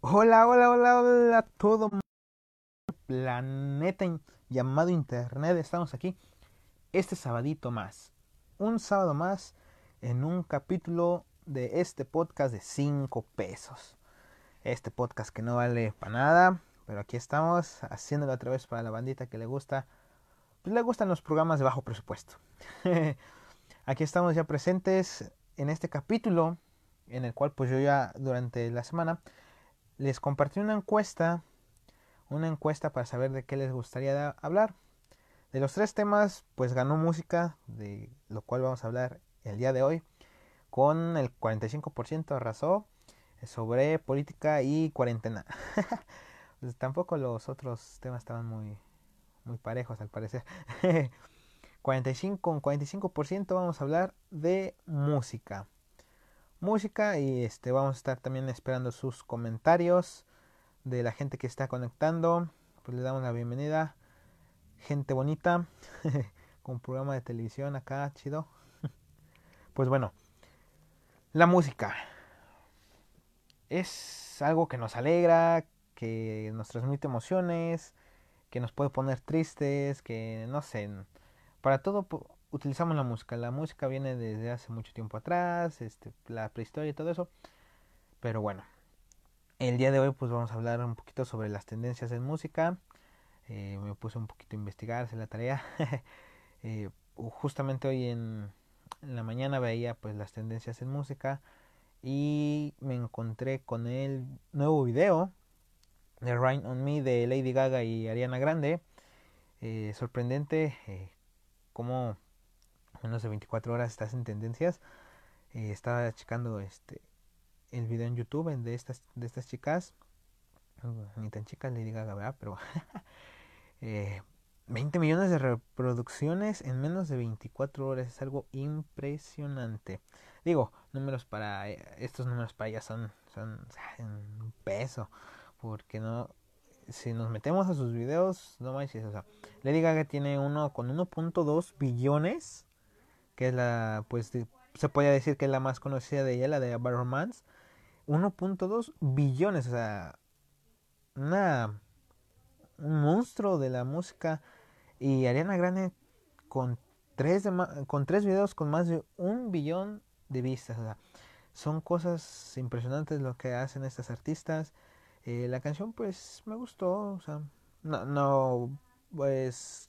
Hola, hola, hola, hola, todo planeta llamado Internet. Estamos aquí este sabadito más. Un sábado más en un capítulo de este podcast de 5 pesos. Este podcast que no vale para nada, pero aquí estamos haciéndolo otra vez para la bandita que le gusta. Pues le gustan los programas de bajo presupuesto. aquí estamos ya presentes en este capítulo en el cual pues yo ya durante la semana les compartí una encuesta, una encuesta para saber de qué les gustaría hablar. De los tres temas, pues ganó música, de lo cual vamos a hablar el día de hoy, con el 45% arrasó sobre política y cuarentena. pues tampoco los otros temas estaban muy, muy parejos al parecer. 45, con 45% vamos a hablar de música música y este vamos a estar también esperando sus comentarios de la gente que está conectando. Pues le damos la bienvenida. Gente bonita. con programa de televisión acá, chido. pues bueno, la música es algo que nos alegra, que nos transmite emociones, que nos puede poner tristes, que no sé, para todo utilizamos la música. La música viene desde hace mucho tiempo atrás, este, la prehistoria y todo eso. Pero bueno, el día de hoy pues vamos a hablar un poquito sobre las tendencias en música. Eh, me puse un poquito a investigar, hacer la tarea. eh, justamente hoy en, la mañana veía pues las tendencias en música y me encontré con el nuevo video de Rain on Me de Lady Gaga y Ariana Grande. Eh, sorprendente cómo menos de 24 horas estás en tendencias. Eh, estaba checando este el video en YouTube de estas de estas chicas. Ni tan chicas le diga verdad, pero eh, 20 millones de reproducciones en menos de 24 horas es algo impresionante. Digo, números para eh, estos números para ellas son son en peso, porque no si nos metemos a sus videos, no manches, o sea, Lady Gaga tiene uno con 1.2 billones que es la, pues se podría decir que es la más conocida de ella, la de Romance, 1.2 billones, o sea, una, un monstruo de la música. Y Ariana Grande con tres, con tres videos con más de un billón de vistas. O sea, son cosas impresionantes lo que hacen estas artistas. Eh, la canción pues me gustó, o sea, no pues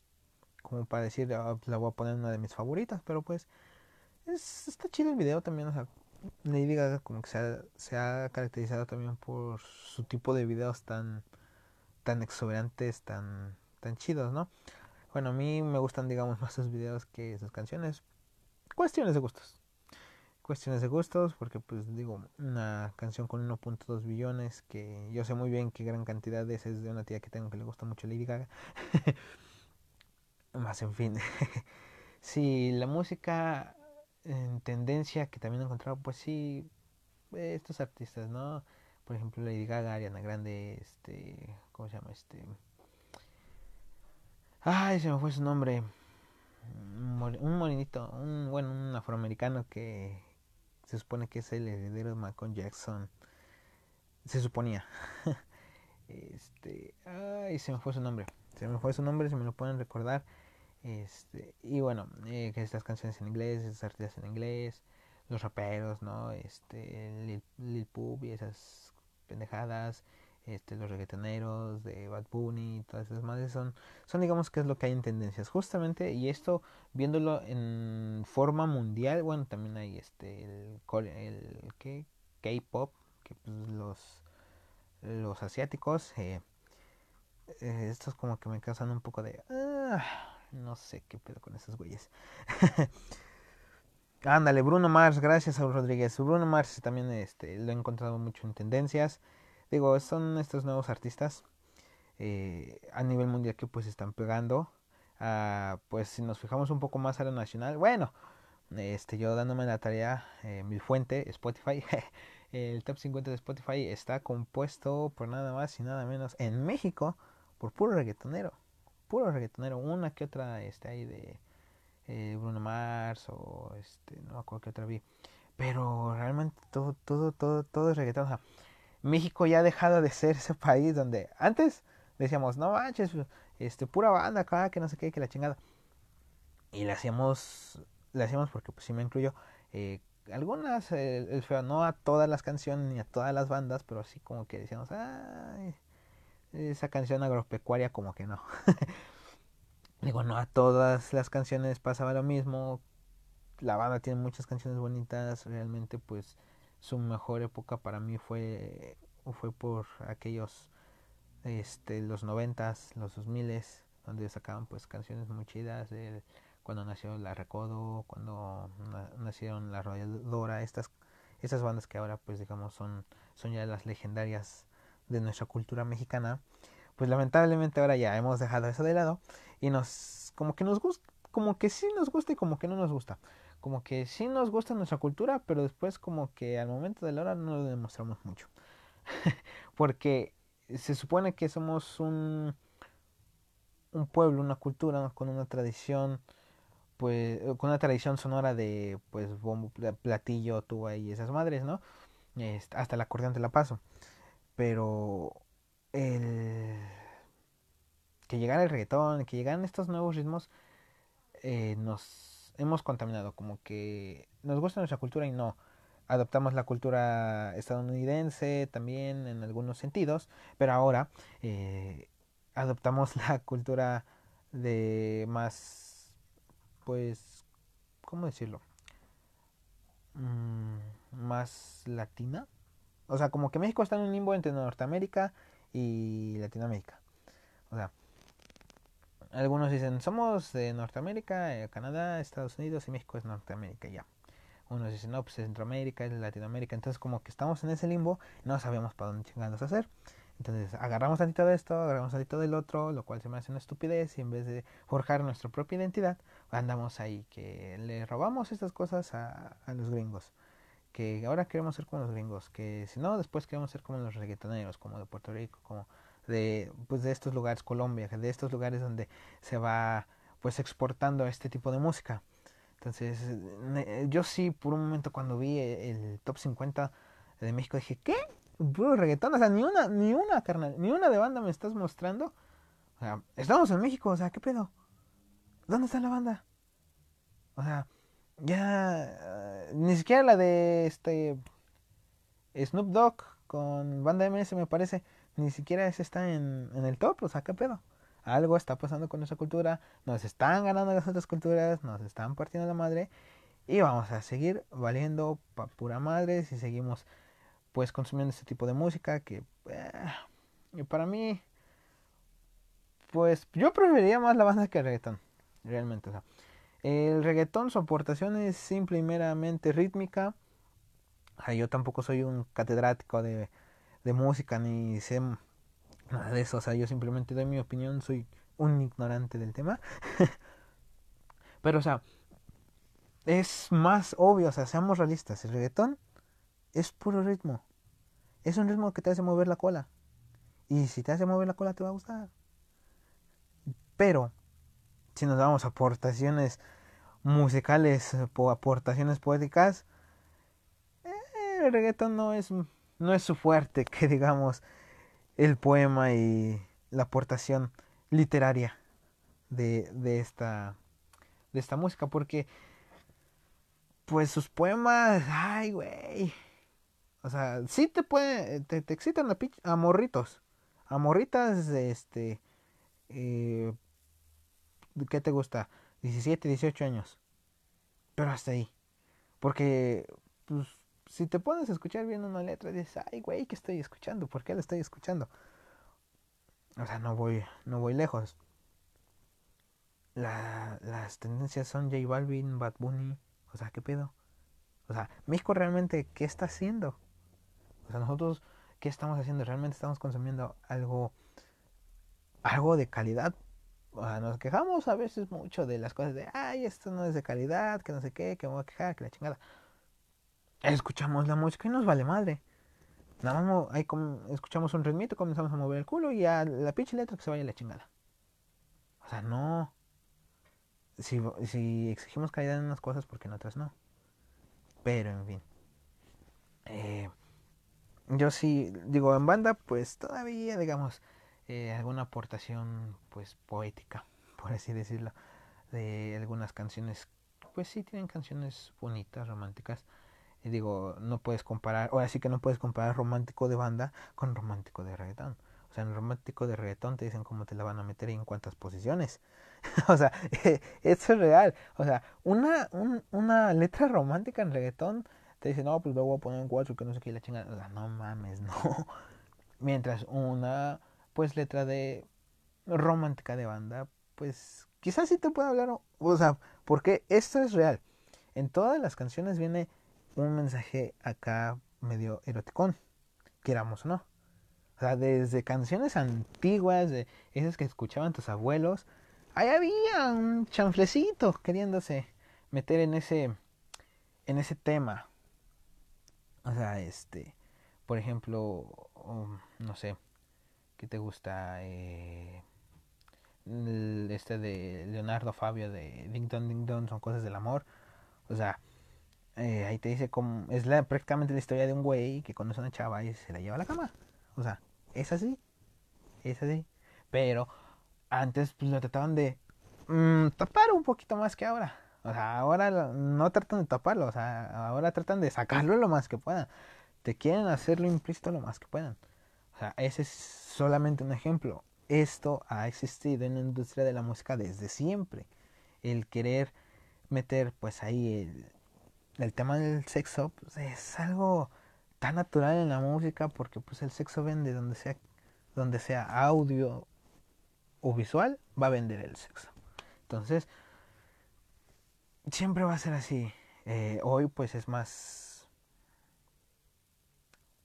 como para decir, ah, pues, la voy a poner una de mis favoritas, pero pues es, está chido el video también, o sea, Lady Gaga como que se ha, caracterizado también por su tipo de videos tan tan exuberantes, tan tan chidos, ¿no? Bueno, a mí me gustan, digamos, más sus videos que sus canciones. Cuestiones de gustos. Cuestiones de gustos, porque pues digo, una canción con 1.2 billones, que yo sé muy bien que gran cantidad de esa es de una tía que tengo que le gusta mucho Lady Gaga. Más en fin. sí, la música en tendencia que también he encontrado, pues sí, estos artistas, ¿no? Por ejemplo, Lady Gaga, Ariana Grande, este, ¿cómo se llama? Este... Ay, se me fue su nombre. Un morenito, un, bueno, un afroamericano que se supone que es el heredero de Malcolm Jackson. Se suponía. este, ay, se me fue su nombre. Se me fue su nombre, si me lo pueden recordar. Este, y bueno, eh, estas canciones en inglés, estas artistas en inglés, los raperos, ¿no? Este, Lil, Lil Pub y esas pendejadas, este, los reggaetoneros de Bad Bunny, todas esas madres son, son digamos que es lo que hay en tendencias justamente y esto viéndolo en forma mundial, bueno también hay este el, el. K-pop que pues los los asiáticos eh, eh, estos como que me causan un poco de ah, no sé qué pedo con esos güeyes. Ándale, Bruno Mars, gracias a Rodríguez. Bruno Mars también este, lo he encontrado mucho en tendencias. Digo, son estos nuevos artistas eh, a nivel mundial que pues están pegando. Ah, pues si nos fijamos un poco más a lo nacional, bueno, este, yo dándome la tarea, eh, mi fuente, Spotify, el top 50 de Spotify está compuesto por nada más y nada menos en México por puro reggaetonero puro reggaetonero, una que otra este ahí de eh, Bruno Mars o este no me acuerdo que otra vi, pero realmente todo todo todo todo es reggaeton, México ya ha dejado de ser ese país donde antes decíamos, no manches, este, pura banda acá, que no sé qué, que la chingada. Y le hacíamos, le hacíamos porque pues sí me incluyo, eh, algunas, feo, no a todas las canciones ni a todas las bandas, pero así como que decíamos, ay, esa canción agropecuaria como que no. Digo, no a todas las canciones pasaba lo mismo. La banda tiene muchas canciones bonitas, realmente pues su mejor época para mí fue fue por aquellos este los noventas, los dos miles, donde sacaban pues canciones muy chidas de cuando nació la Recodo, cuando nacieron la Rodadora, estas estas bandas que ahora pues digamos son son ya las legendarias de nuestra cultura mexicana, pues lamentablemente ahora ya hemos dejado eso de lado y nos como que nos gusta, como que sí nos gusta y como que no nos gusta. Como que sí nos gusta nuestra cultura, pero después como que al momento de la hora no lo demostramos mucho. Porque se supone que somos un un pueblo, una cultura con una tradición pues con una tradición sonora de pues bombo, platillo, tuba y esas madres, ¿no? hasta el acordeón te la paso. Pero el que llegara el reggaetón, que llegaran estos nuevos ritmos, eh, nos hemos contaminado, como que nos gusta nuestra cultura y no. Adoptamos la cultura estadounidense también en algunos sentidos, pero ahora eh, adoptamos la cultura de más, pues, ¿cómo decirlo? Mm, más latina, o sea, como que México está en un limbo entre Norteamérica y Latinoamérica. O sea, algunos dicen, somos de Norteamérica, eh, Canadá, Estados Unidos y México es Norteamérica, ya. Unos dicen, no, pues es Centroamérica, es Latinoamérica. Entonces, como que estamos en ese limbo, no sabemos para dónde chingados hacer. Entonces, agarramos tantito de esto, agarramos tantito del otro, lo cual se me hace una estupidez. Y en vez de forjar nuestra propia identidad, andamos ahí, que le robamos estas cosas a, a los gringos que ahora queremos ser como los gringos, que si no, después queremos ser como los reggaetoneros, como de Puerto Rico, como de, pues de estos lugares, Colombia, de estos lugares donde se va pues exportando este tipo de música. Entonces, yo sí, por un momento cuando vi el top 50 de México dije, ¿qué? Puro reggaetón, o sea, ni una, ni una, carnal, ni una de banda me estás mostrando. O sea, estamos en México, o sea, ¿qué pedo? ¿Dónde está la banda? O sea, ya ni siquiera la de este Snoop Dogg con banda MS me parece. Ni siquiera ese está en, en el top o sea qué pedo. Algo está pasando con nuestra cultura nos están ganando las otras culturas nos están partiendo la madre y vamos a seguir valiendo pa pura madre si seguimos pues consumiendo este tipo de música que eh, para mí pues yo preferiría más la banda que el reggaetón realmente o sea el reggaetón, su aportación es simple y meramente rítmica. yo tampoco soy un catedrático de, música ni sé nada de eso. O sea, yo simplemente doy mi opinión, soy un ignorante del tema. Pero, o sea, es más obvio, o sea, seamos realistas. El reggaetón es puro ritmo. Es un ritmo que te hace mover la cola. Y si te hace mover la cola, te va a gustar. Pero si nos damos aportaciones musicales, aportaciones poéticas, eh, el reggaetón no es, no es su fuerte, que digamos el poema y la aportación literaria de, de, esta, de esta música, porque pues sus poemas, ay, güey. O sea, sí te puede, te, te excitan a, a morritos, a morritas, este, eh, ¿qué te gusta? 17, 18 años. Pero hasta ahí. Porque, pues, si te pones a escuchar bien una letra, dices, ay, güey, ¿qué estoy escuchando? ¿Por qué la estoy escuchando? O sea, no voy, no voy lejos. La, las tendencias son J Balvin, Bad Bunny. O sea, ¿qué pedo? O sea, México realmente, ¿qué está haciendo? O sea, nosotros, ¿qué estamos haciendo? ¿Realmente estamos consumiendo algo, algo de calidad? Nos quejamos a veces mucho de las cosas de, ay, esto no es de calidad, que no sé qué, que me voy a quejar, que la chingada. Escuchamos la música y nos vale madre. Nada más ahí escuchamos un ritmito, comenzamos a mover el culo y a la pinche letra que se vaya la chingada. O sea, no. Si, si exigimos calidad en unas cosas, porque en otras no. Pero, en fin. Eh, yo sí, digo, en banda, pues todavía, digamos, eh, alguna aportación, pues poética, por así decirlo, de algunas canciones, pues sí tienen canciones bonitas, románticas. Y digo, no puedes comparar, ahora sí que no puedes comparar romántico de banda con romántico de reggaetón. O sea, en romántico de reggaetón te dicen cómo te la van a meter y en cuántas posiciones. o sea, eso es real. O sea, una, un, una letra romántica en reggaetón te dice, no, pues luego voy a poner en cuatro que no sé qué la chingada. O sea, no mames, no. Mientras una, pues, letra de romántica de banda, pues, quizás sí te pueda hablar. O sea, porque esto es real. En todas las canciones viene un mensaje acá medio eroticón, queramos o no. O sea, desde canciones antiguas, de esas que escuchaban tus abuelos, ahí había un chanflecito queriéndose meter en ese, en ese tema. O sea, este, por ejemplo, um, no sé, ¿qué te gusta? Eh, este de Leonardo Fabio de Ding Dong Ding Dong son cosas del amor. O sea, eh, ahí te dice como es la, prácticamente la historia de un güey que conoce a una chava y se la lleva a la cama. O sea, es así. Es así. Pero antes pues lo trataban de mm, tapar un poquito más que ahora. O sea, ahora no tratan de taparlo, o sea, ahora tratan de sacarlo lo más que puedan. Te quieren hacerlo implícito lo más que puedan. O sea, ese es solamente un ejemplo. Esto ha existido en la industria de la música desde siempre. El querer meter pues ahí el, tema del sexo pues, es algo tan natural en la música porque pues el sexo vende donde sea donde sea audio o visual va a vender el sexo entonces siempre va a ser así eh, hoy pues es más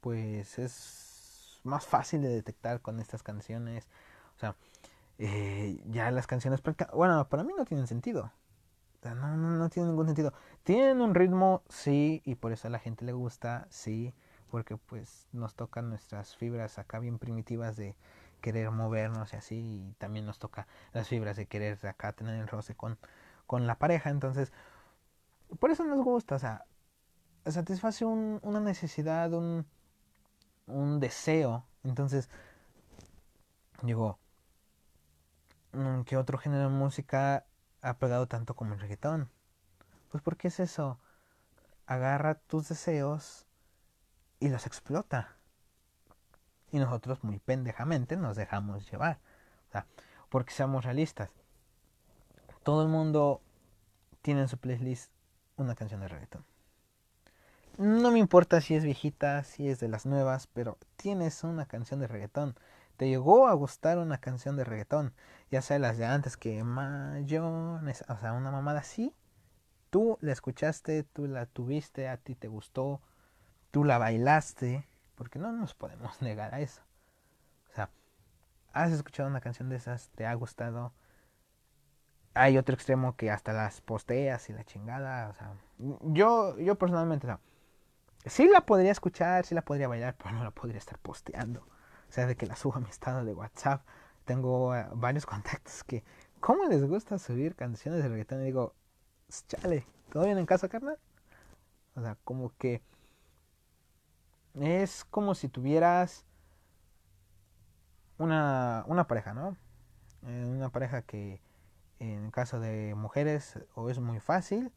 pues es más fácil de detectar con estas canciones. O sea eh, ya las canciones bueno para mí no tienen sentido. No, no, no tiene ningún sentido. Tienen un ritmo, sí, y por eso a la gente le gusta, sí, porque pues nos tocan nuestras fibras acá bien primitivas de querer movernos y así, y también nos toca las fibras de querer acá tener el roce con, con la pareja, entonces, por eso nos gusta, o sea, satisface un, una necesidad, un, un deseo, entonces, digo, mm, ¿qué otro género de música ha pegado tanto como el reggaetón? Pues porque es eso, agarra tus deseos, y los explota. Y nosotros muy pendejamente nos dejamos llevar. O sea, porque seamos realistas. Todo el mundo tiene en su playlist una canción de reggaetón. No me importa si es viejita, si es de las nuevas, pero tienes una canción de reggaetón. Te llegó a gustar una canción de reggaetón, ya sea las de antes que Mayones, o sea, una mamada así. Tú la escuchaste, tú la tuviste, a ti te gustó, tú la bailaste, porque no nos podemos negar a eso. O sea, has escuchado una canción de esas, te ha gustado. Hay otro extremo que hasta las posteas y la chingada, o sea, yo, yo personalmente, no. Sí la podría escuchar, sí la podría bailar, pero no la podría estar posteando. O sea, de que la suba a mi estado de WhatsApp. Tengo eh, varios contactos que, ¿cómo les gusta subir canciones de reggaetón? Y digo, chale, ¿todo bien en casa, carnal? O sea, como que es como si tuvieras una, una pareja, ¿no? Eh, una pareja que en caso de mujeres o es muy fácil,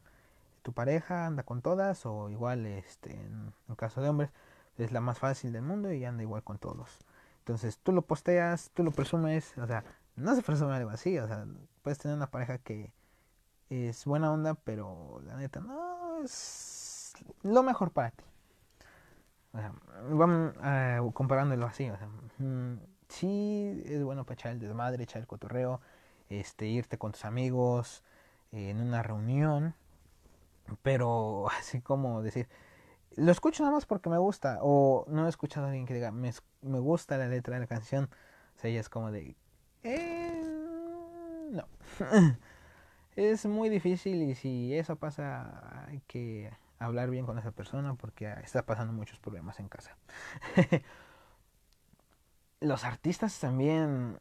tu pareja anda con todas o igual este en, en caso de hombres es la más fácil del mundo y anda igual con todos. Entonces tú lo posteas, tú lo presumes, o sea, no se presume algo así, o sea, puedes tener una pareja que es buena onda, pero la neta no es lo mejor para ti vamos uh, comparándolo así, o sea, mm, sí es bueno para echar el desmadre, echar el cotorreo, este, irte con tus amigos eh, en una reunión, pero así como decir, lo escucho nada más porque me gusta, o no he escuchado a alguien que diga, me, me gusta la letra de la canción, o sea, ella es como de, eh, no. es muy difícil y si eso pasa hay que hablar bien con esa persona porque está pasando muchos problemas en casa. Los artistas también,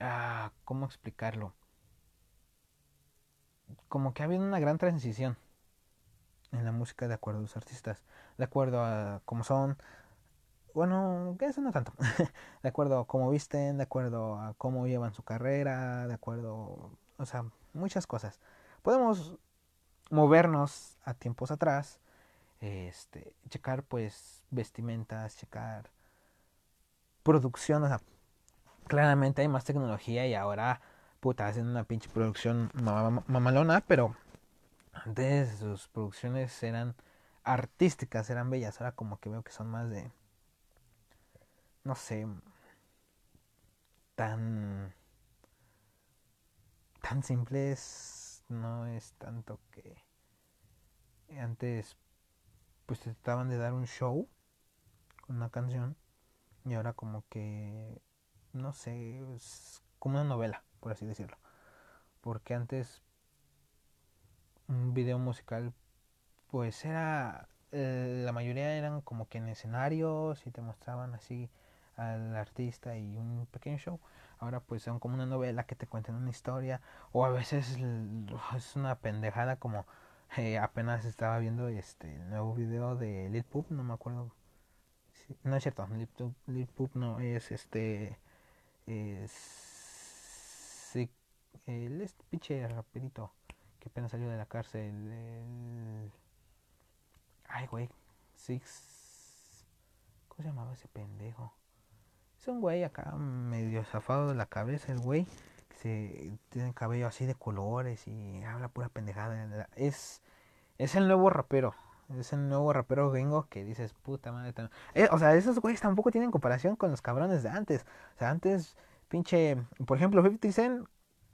ah, ¿cómo explicarlo? Como que ha habido una gran transición en la música de acuerdo a los artistas, de acuerdo a cómo son. bueno, eso no tanto, de acuerdo a cómo visten, de acuerdo a cómo llevan su carrera, de acuerdo, o sea, muchas cosas. Podemos movernos a tiempos atrás, este, checar pues vestimentas, checar producción, o sea, claramente hay más tecnología y ahora, puta, hacen una pinche producción mamalona, pero antes sus producciones eran artísticas, eran bellas, ahora como que veo que son más de, no sé, tan, tan simples, no es tanto que antes pues trataban de dar un show con una canción y ahora como que no sé, es como una novela, por así decirlo. Porque antes un video musical pues era eh, la mayoría eran como que en escenarios y te mostraban así al artista y un pequeño show. Ahora pues son como una novela que te cuentan una historia o a veces es una pendejada como eh, apenas estaba viendo este nuevo video de Lil Poop, no me acuerdo. no es cierto, Lil Poop, no es este es este pinche raperito que apenas salió de la cárcel el, ay güey Six ¿cómo se llamaba ese pendejo? es un güey acá medio zafado de la cabeza el güey se tiene cabello así de colores y habla pura pendejada. Es, es el nuevo rapero. Es el nuevo rapero gringo que dices, puta madre. Eh, o sea, esos güeyes tampoco tienen comparación con los cabrones de antes. O sea, antes, pinche, por ejemplo, 50 Cent,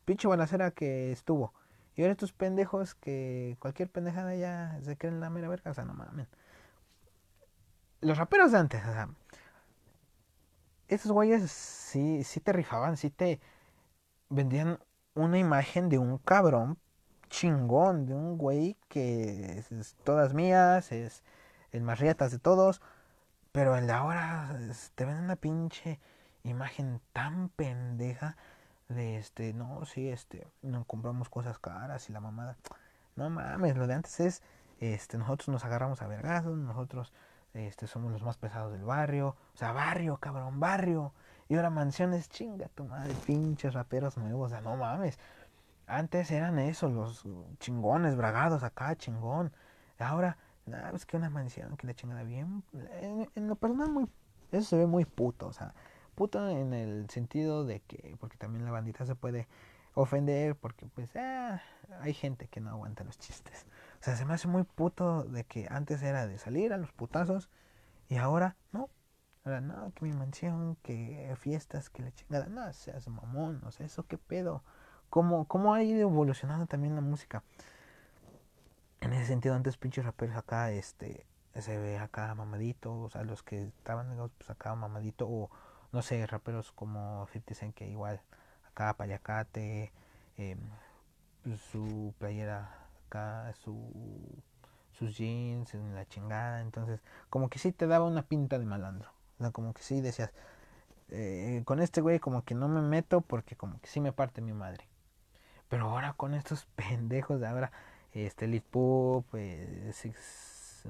pinche balacera que estuvo. Y ahora estos pendejos que cualquier pendejada ya se creen la mera verga. O sea, no mames. Los raperos de antes, o sea, esos güeyes sí, sí te rifaban, sí te vendían una imagen de un cabrón chingón, de un güey que es, todas mías, es el más rietas de todos, pero el de ahora te ven una pinche imagen tan pendeja de este, no, sí, este, no compramos cosas caras y la mamada. No mames, lo de antes es, este, nosotros nos agarramos a vergazos, nosotros, este, somos los más pesados del barrio, o sea, barrio, cabrón, barrio. Y ahora mansiones, chinga tu madre, pinches raperos nuevos, o sea, no mames. Antes eran esos, los chingones, bragados acá, chingón. Ahora, nada, es que una mansión que le chingada bien. En, lo personal, muy, eso se ve muy puto, o sea, puto en el sentido de que, porque también la bandita se puede ofender, porque pues, ah, hay gente que no aguanta los chistes. O sea, se me hace muy puto de que antes era de salir a los putazos y ahora no, Ahora, no, que mi mansión, que fiestas, que la chingada. No, seas mamón, o sea, eso qué pedo. ¿Cómo, ¿Cómo ha ido evolucionando también la música? En ese sentido, antes pinches raperos acá, este, se ve acá mamadito, o sea, los que estaban pues acá mamadito, o no sé, raperos como 50 Cent que igual, acá payacate, eh, su playera acá, su sus jeans, en la chingada, entonces como que sí te daba una pinta de malandro como que sí decías, eh, con este güey como que no me meto porque como que sí me parte mi madre. Pero ahora con estos pendejos de ahora, este Lit Poop, eh, Six,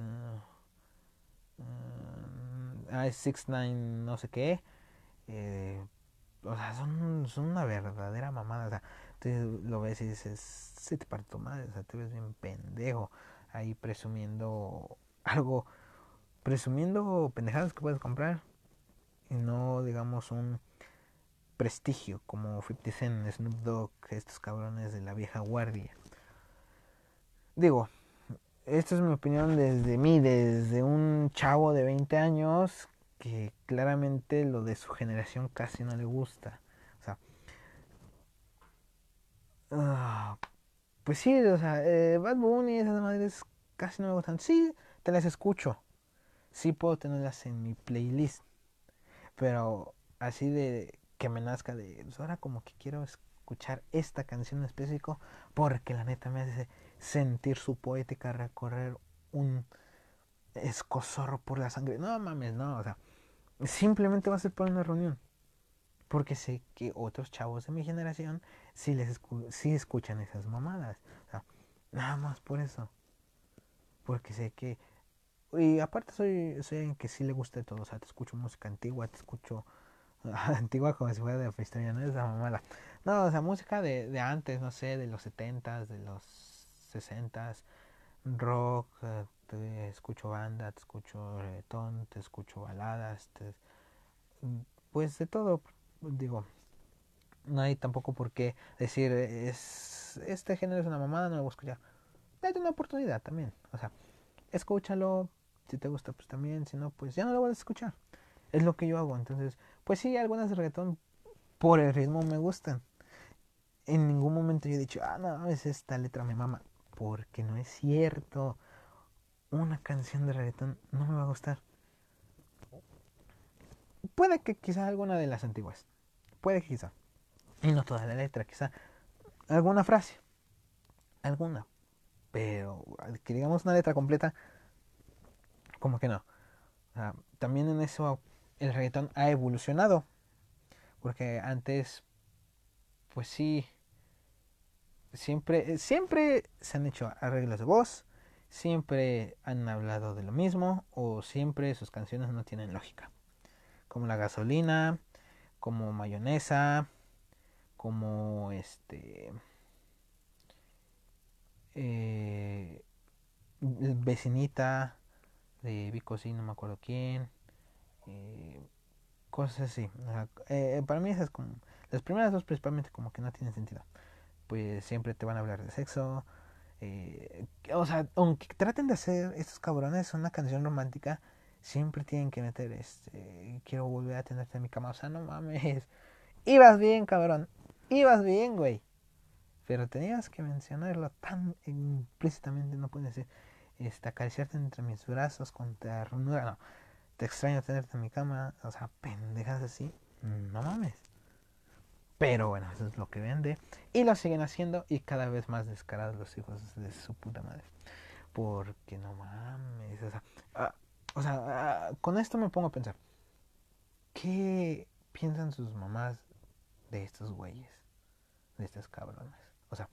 uh, uh, Six Nine, no sé qué, eh, o sea, son, son una verdadera mamada. O sea, tú lo ves y dices, se te parte tu madre, o sea, te ves bien pendejo ahí presumiendo algo presumiendo pendejadas que puedes comprar y no digamos un prestigio como 50 Cent, Snoop Dogg, estos cabrones de la vieja guardia. Digo, esta es mi opinión desde mí, desde un chavo de 20 años que claramente lo de su generación casi no le gusta. O sea, uh, pues sí, o sea, eh, Bad Bunny, esas madres casi no me gustan. Sí, te las escucho sí puedo tenerlas en mi playlist, pero así de que me nazca de, pues ahora como que quiero escuchar esta canción en específico porque la neta me hace sentir su poética recorrer un escosor por la sangre. No mames, no, o sea, simplemente va a ser por una reunión. Porque sé que otros chavos de mi generación sí, les sí escuchan esas mamadas. O sea, nada más por eso. Porque sé que y aparte soy, soy que sí le gusta de todo, o sea, te escucho música antigua, te escucho antigua como si fuera de historia, no es la mamada. No, o sea, música de, de antes, no sé, de los setentas, de los sesentas, rock, eh, te escucho banda, te escucho reggaetón, te escucho baladas, te, pues de todo, digo, no hay tampoco por qué decir, es, este género es una mamada, no lo voy a escuchar. Date una oportunidad también, o sea, escúchalo, si te gusta pues también, si no pues ya no lo vas a escuchar. Es lo que yo hago, entonces, pues sí, algunas de reggaetón por el ritmo me gustan. En ningún momento yo he dicho, ah, no, es esta letra me mama, porque no es cierto. Una canción de reggaetón no me va a gustar. Puede que quizá alguna de las antiguas. Puede que quizá. Y no toda la letra, quizá alguna frase. Alguna. Pero que digamos una letra completa, como que no. también en eso el reggaetón ha evolucionado. Porque antes, pues sí, siempre, siempre se han hecho arreglos de voz, siempre han hablado de lo mismo o siempre sus canciones no tienen lógica. Como la gasolina, como mayonesa, como este... Eh, vecinita de Vico, sí, no me acuerdo quién. Eh, cosas así. Eh, para mí esas como... Las primeras dos principalmente como que no tienen sentido. Pues siempre te van a hablar de sexo. Eh, o sea, aunque traten de hacer estos cabrones una canción romántica, siempre tienen que meter este... Quiero volver a tenerte en mi cama. O sea, no mames. Ibas bien, cabrón. Ibas bien, güey. Pero tenías que mencionarlo tan implícitamente, no puedes decir, este, acariciarte entre mis brazos con ternura, no te extraño tenerte en mi cama, o sea, pendejas así, no mames. Pero bueno, eso es lo que vende. Y lo siguen haciendo y cada vez más descarados los hijos de su puta madre. Porque no mames, o sea, ah, ah, con esto me pongo a pensar. ¿Qué piensan sus mamás de estos güeyes? De estos cabrones. O sea,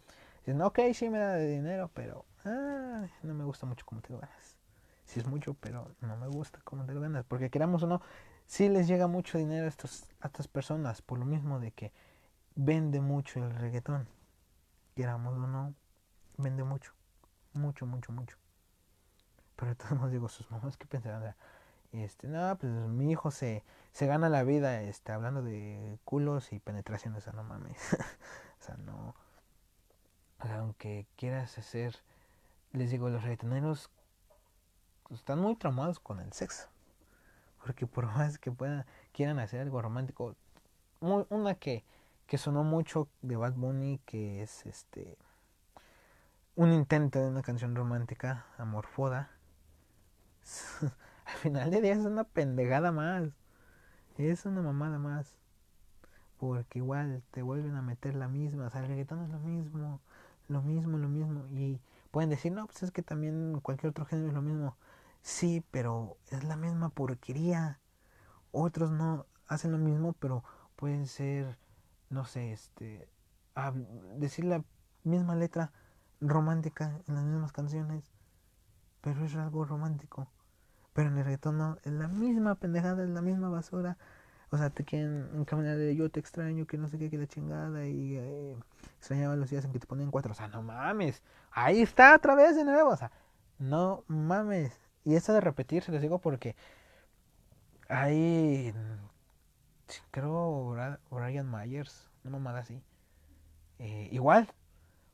dicen, ok, sí me da de dinero, pero ah, no me gusta mucho como te ganas si es mucho, pero no me gusta cómo te ganas, porque queramos o no, sí les llega mucho dinero a, estos, a estas personas, por lo mismo de que vende mucho el reggaetón, queramos o no, vende mucho, mucho, mucho, mucho. Pero todos digo, sus mamás, ¿qué pensarán? Este, no, pues mi hijo se, se gana la vida este, hablando de culos y penetraciones, o sea, no mames. o sea, no. aunque quieras hacer, les digo, los reggaetoneros están muy traumados con el sexo. Porque por más que puedan, quieran hacer algo romántico, una que, que sonó mucho de Bad Bunny, que es este un intento de una canción romántica, Amorfoda. Al final de día es una pendejada más. Es una mamada más. Porque igual te vuelven a meter la misma. O sea, el reggaetón es lo mismo. Lo mismo, lo mismo. Y pueden decir, no, pues es que también cualquier otro género es lo mismo. Sí, pero es la misma porquería. Otros no hacen lo mismo, pero pueden ser, no sé, este, decir la misma letra romántica en las mismas canciones, pero es algo romántico. Pero en el reggaetón no, es la misma pendejada, es la misma basura. O sea, te quieren encaminar de yo te extraño, que no sé qué, que la chingada, y eh, extrañaba los días en que te ponían cuatro. O sea, no mames, ahí está otra vez de nuevo. O sea, no mames. Y esto de repetir, se les digo porque hay, creo, Brian Myers, una mamada así. Eh, igual,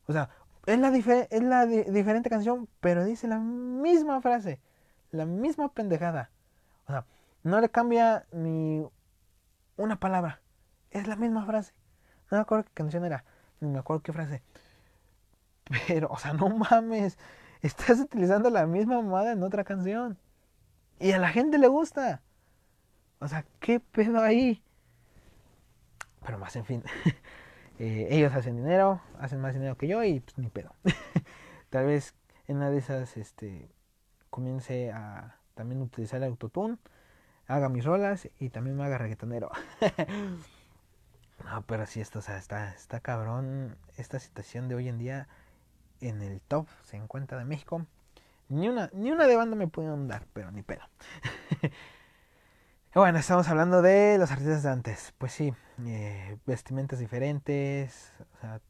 o sea, es la, es la diferente canción, pero dice la misma frase, la misma pendejada. O sea, no le cambia ni una palabra, es la misma frase. No me acuerdo qué canción era, ni me acuerdo qué frase. Pero, o sea, no mames estás utilizando la misma mamada en otra canción. Y a la gente le gusta. O sea, ¿qué pedo ahí? Pero más, en fin. Eh, ellos hacen dinero, hacen más dinero que yo y pues ni pedo. Tal vez en una de esas este, comience a también utilizar el autotune, haga mis rolas y también me haga reggaetonero. no, pero sí, esto, o sea, está, está cabrón esta situación de hoy en día en el top 50 de México. Ni una, ni una de banda me pudieron dar, pero ni pedo. Bueno, estamos hablando de los artistas de antes. Pues sí, eh, vestimentas diferentes. O sea,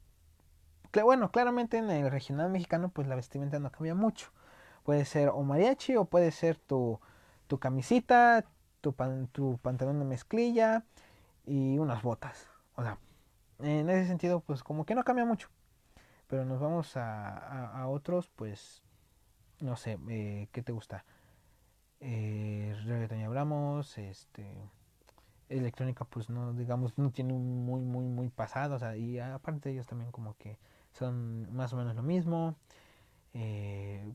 bueno, claramente en el regional mexicano, pues la vestimenta no cambia mucho. Puede ser o mariachi o puede ser tu, tu camisita, tu, tu pantalón de mezclilla y unas botas. O sea, en ese sentido, pues como que no cambia mucho. Pero nos vamos a, a, otros, pues, no sé, eh, ¿qué te gusta? Eh, reggaeton ya hablamos, este, electrónica, pues no, digamos, no tiene un muy, muy, muy pasado, o sea, y aparte ellos también como que son más o menos lo mismo. Eh,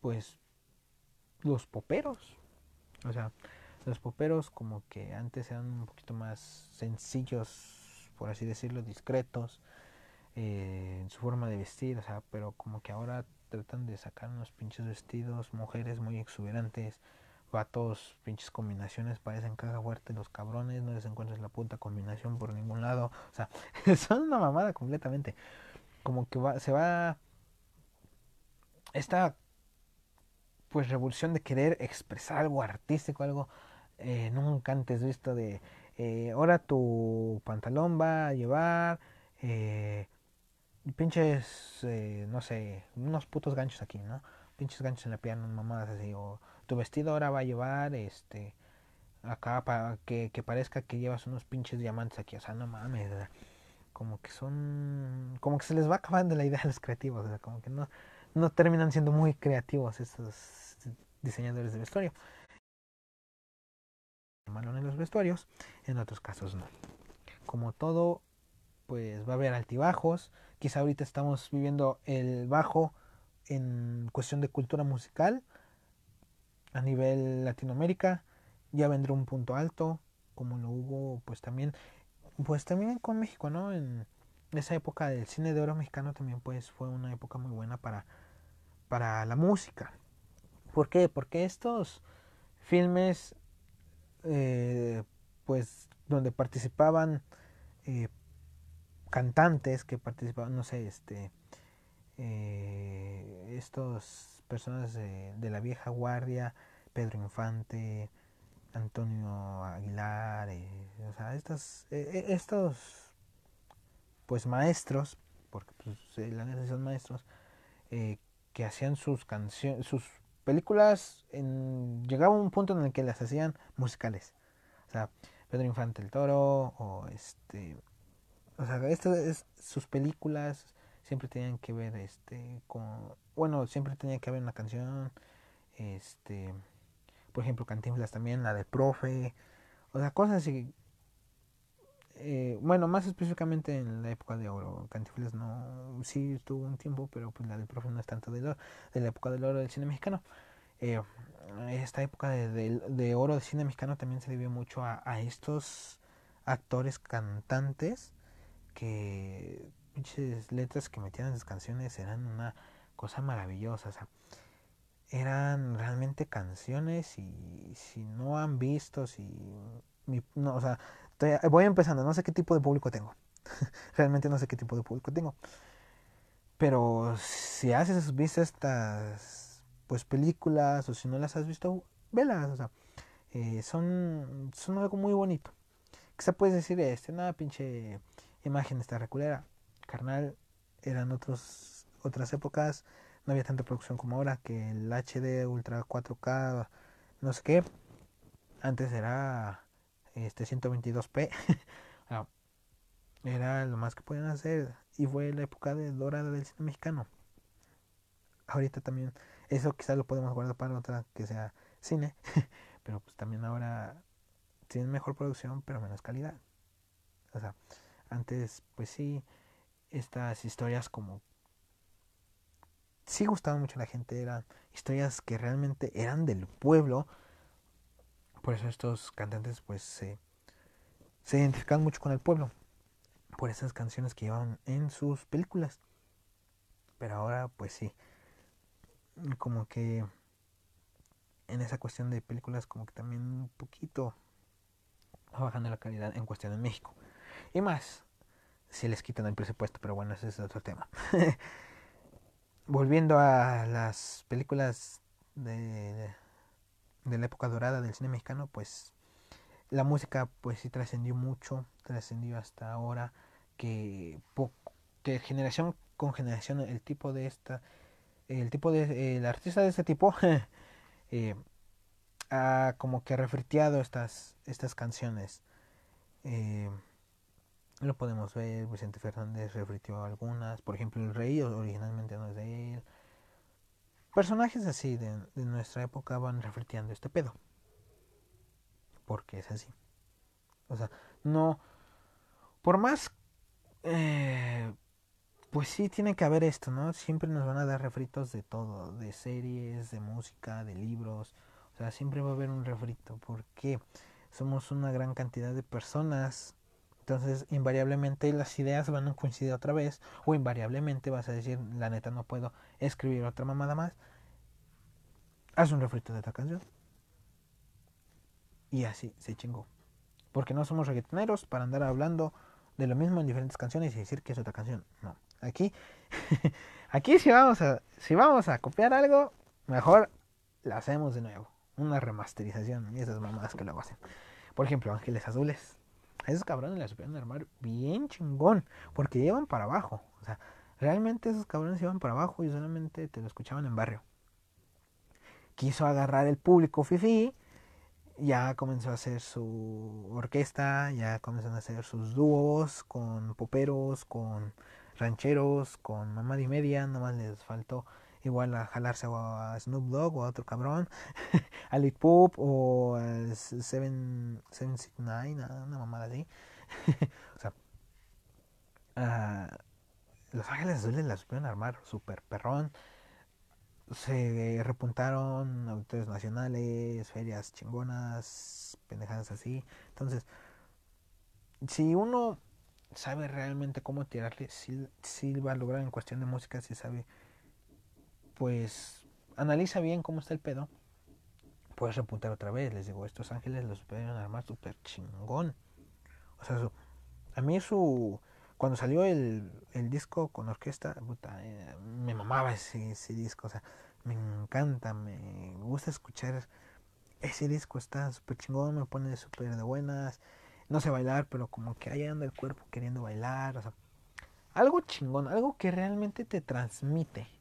pues los poperos, o sea, los poperos como que antes eran un poquito más sencillos, por así decirlo, discretos eh, en su forma de vestir, o sea, pero como que ahora tratan de sacar unos pinches vestidos, mujeres muy exuberantes, vatos, pinches combinaciones, parecen caja fuerte los cabrones, no les encuentras la puta combinación por ningún lado, o sea, son una mamada completamente, como que va, se va esta pues revolución de querer expresar algo artístico, algo eh, nunca antes visto de eh, ahora tu pantalón va a llevar eh, pinches, eh, no sé, unos putos ganchos aquí, ¿no? Pinches ganchos en la pierna, mamadas así, o tu vestido ahora va a llevar, este, acá para que, que parezca que llevas unos pinches diamantes aquí, o sea, no mames, como que son, como que se les va acabando la idea a los creativos, sea, como que no, no terminan siendo muy creativos estos diseñadores de vestuario malo en los vestuarios, en otros casos no. Como todo, pues va a haber altibajos. Quizá ahorita estamos viviendo el bajo en cuestión de cultura musical a nivel Latinoamérica. Ya vendrá un punto alto, como lo hubo pues también, pues también con México, ¿no? En esa época del cine de oro mexicano también pues fue una época muy buena para, para la música. ¿Por qué? Porque estos filmes eh, pues donde participaban eh, cantantes que participaban, no sé, este, eh, estos personas de, la vieja guardia, Pedro Infante, Antonio Aguilar, o sea, estos, estos, pues maestros, porque pues, la neta son maestros, que hacían sus canciones, sus películas en, llegaba un punto en el que las hacían musicales. O sea, Pedro Infante el Toro o este o sea, estas sus películas siempre tenían que ver este con bueno, siempre tenía que haber una canción este por ejemplo, Cantinflas también, la del profe, o sea, cosas así eh, bueno, más específicamente en la época de oro. Cantinflas no, sí estuvo un tiempo, pero pues la del profe no es tanto de, de la época del oro del cine mexicano. Eh, esta época de, de, oro del cine mexicano también se debió mucho a estos actores cantantes que pinches letras que metían en sus canciones eran una cosa maravillosa. O sea, eran realmente canciones y si no han visto, si no, o sea, voy empezando, no sé qué tipo de público tengo. Realmente no sé qué tipo de público tengo. Pero si has visto estas pues películas o si no las has visto, velas, o sea, eh, son, son algo muy bonito. Quizá puedes decir, este, nada, pinche imagen esta reculera. Carnal, eran otros, otras épocas, no había tanta producción como ahora, que el HD Ultra 4K, no sé qué. Antes era este 122p. Ah, era lo más que podían hacer y fue la época de dorada del cine mexicano. Ahorita también eso quizás lo podemos guardar para otra que sea cine, pero pues también ahora tienen mejor producción pero menos calidad. O sea, antes pues sí estas historias como sí gustaban mucho a la gente, eran historias que realmente eran del pueblo por eso estos cantantes pues se, se identifican mucho con el pueblo. Por esas canciones que llevaban en sus películas. Pero ahora pues sí. Como que en esa cuestión de películas como que también un poquito bajando la calidad en cuestión de México. Y más, si les quitan el presupuesto, pero bueno, ese es otro tema. volviendo a las películas de, de la época dorada del cine mexicano, pues la música pues sí trascendió mucho, trascendió hasta ahora que, que generación con generación el tipo de esta, el tipo de, el artista de este tipo eh, ha como que refriteado estas, estas canciones. Eh, lo podemos ver, Vicente Fernández refritió algunas, por ejemplo El Rey originalmente no es de él. Personajes así de, nuestra época van refriteando este pedo. Porque es así. O sea, no... Por más... Eh, pues sí, tiene que haber esto, ¿no? Siempre nos van a dar refritos de todo, de series, de música, de libros. O sea, siempre va a haber un refrito. porque Somos una gran cantidad de personas. Entonces, invariablemente las ideas van a coincidir otra vez. O invariablemente vas a decir, la neta, no puedo escribir otra mamada más. Haz un refrito de esta canción. Y así se chingó. Porque no somos reggaetoneros para andar hablando de lo mismo en diferentes canciones y decir que es otra canción. No. Aquí, aquí si vamos a, si vamos a copiar algo, mejor la hacemos de nuevo una remasterización y esas mamadas que luego hacen. Por ejemplo, Ángeles Azules. Esos cabrones la supieron armar bien chingón, porque llevan para abajo. O sea, realmente esos cabrones iban para abajo y solamente te lo escuchaban en barrio. Quiso agarrar el público fifi, ya comenzó a hacer su orquesta, ya comenzó a hacer sus dúos con poperos, con rancheros, con mamá y media, nomás les faltó igual a jalarse a Snoop Dogg o a otro cabrón, a Lit Poop o a Seven, Seven Nine, una mamada así. o sea, Los Ángeles Azules las supieron armar super perrón. Se repuntaron auditores nacionales, ferias chingonas, pendejadas así. Entonces, si uno sabe realmente cómo tirarle, si va a lograr en cuestión de música, si sabe pues analiza bien cómo está el pedo. Puedes repuntar otra vez. Les digo, estos ángeles los pueden armar súper chingón. O sea, a mí su... Cuando salió el, el disco con orquesta, puta, eh, me mamaba ese, ese disco. O sea, me encanta, me gusta escuchar ese disco. Está súper chingón, me pone súper de buenas. No sé bailar, pero como que ahí anda el cuerpo queriendo bailar. O sea, algo chingón, algo que realmente te transmite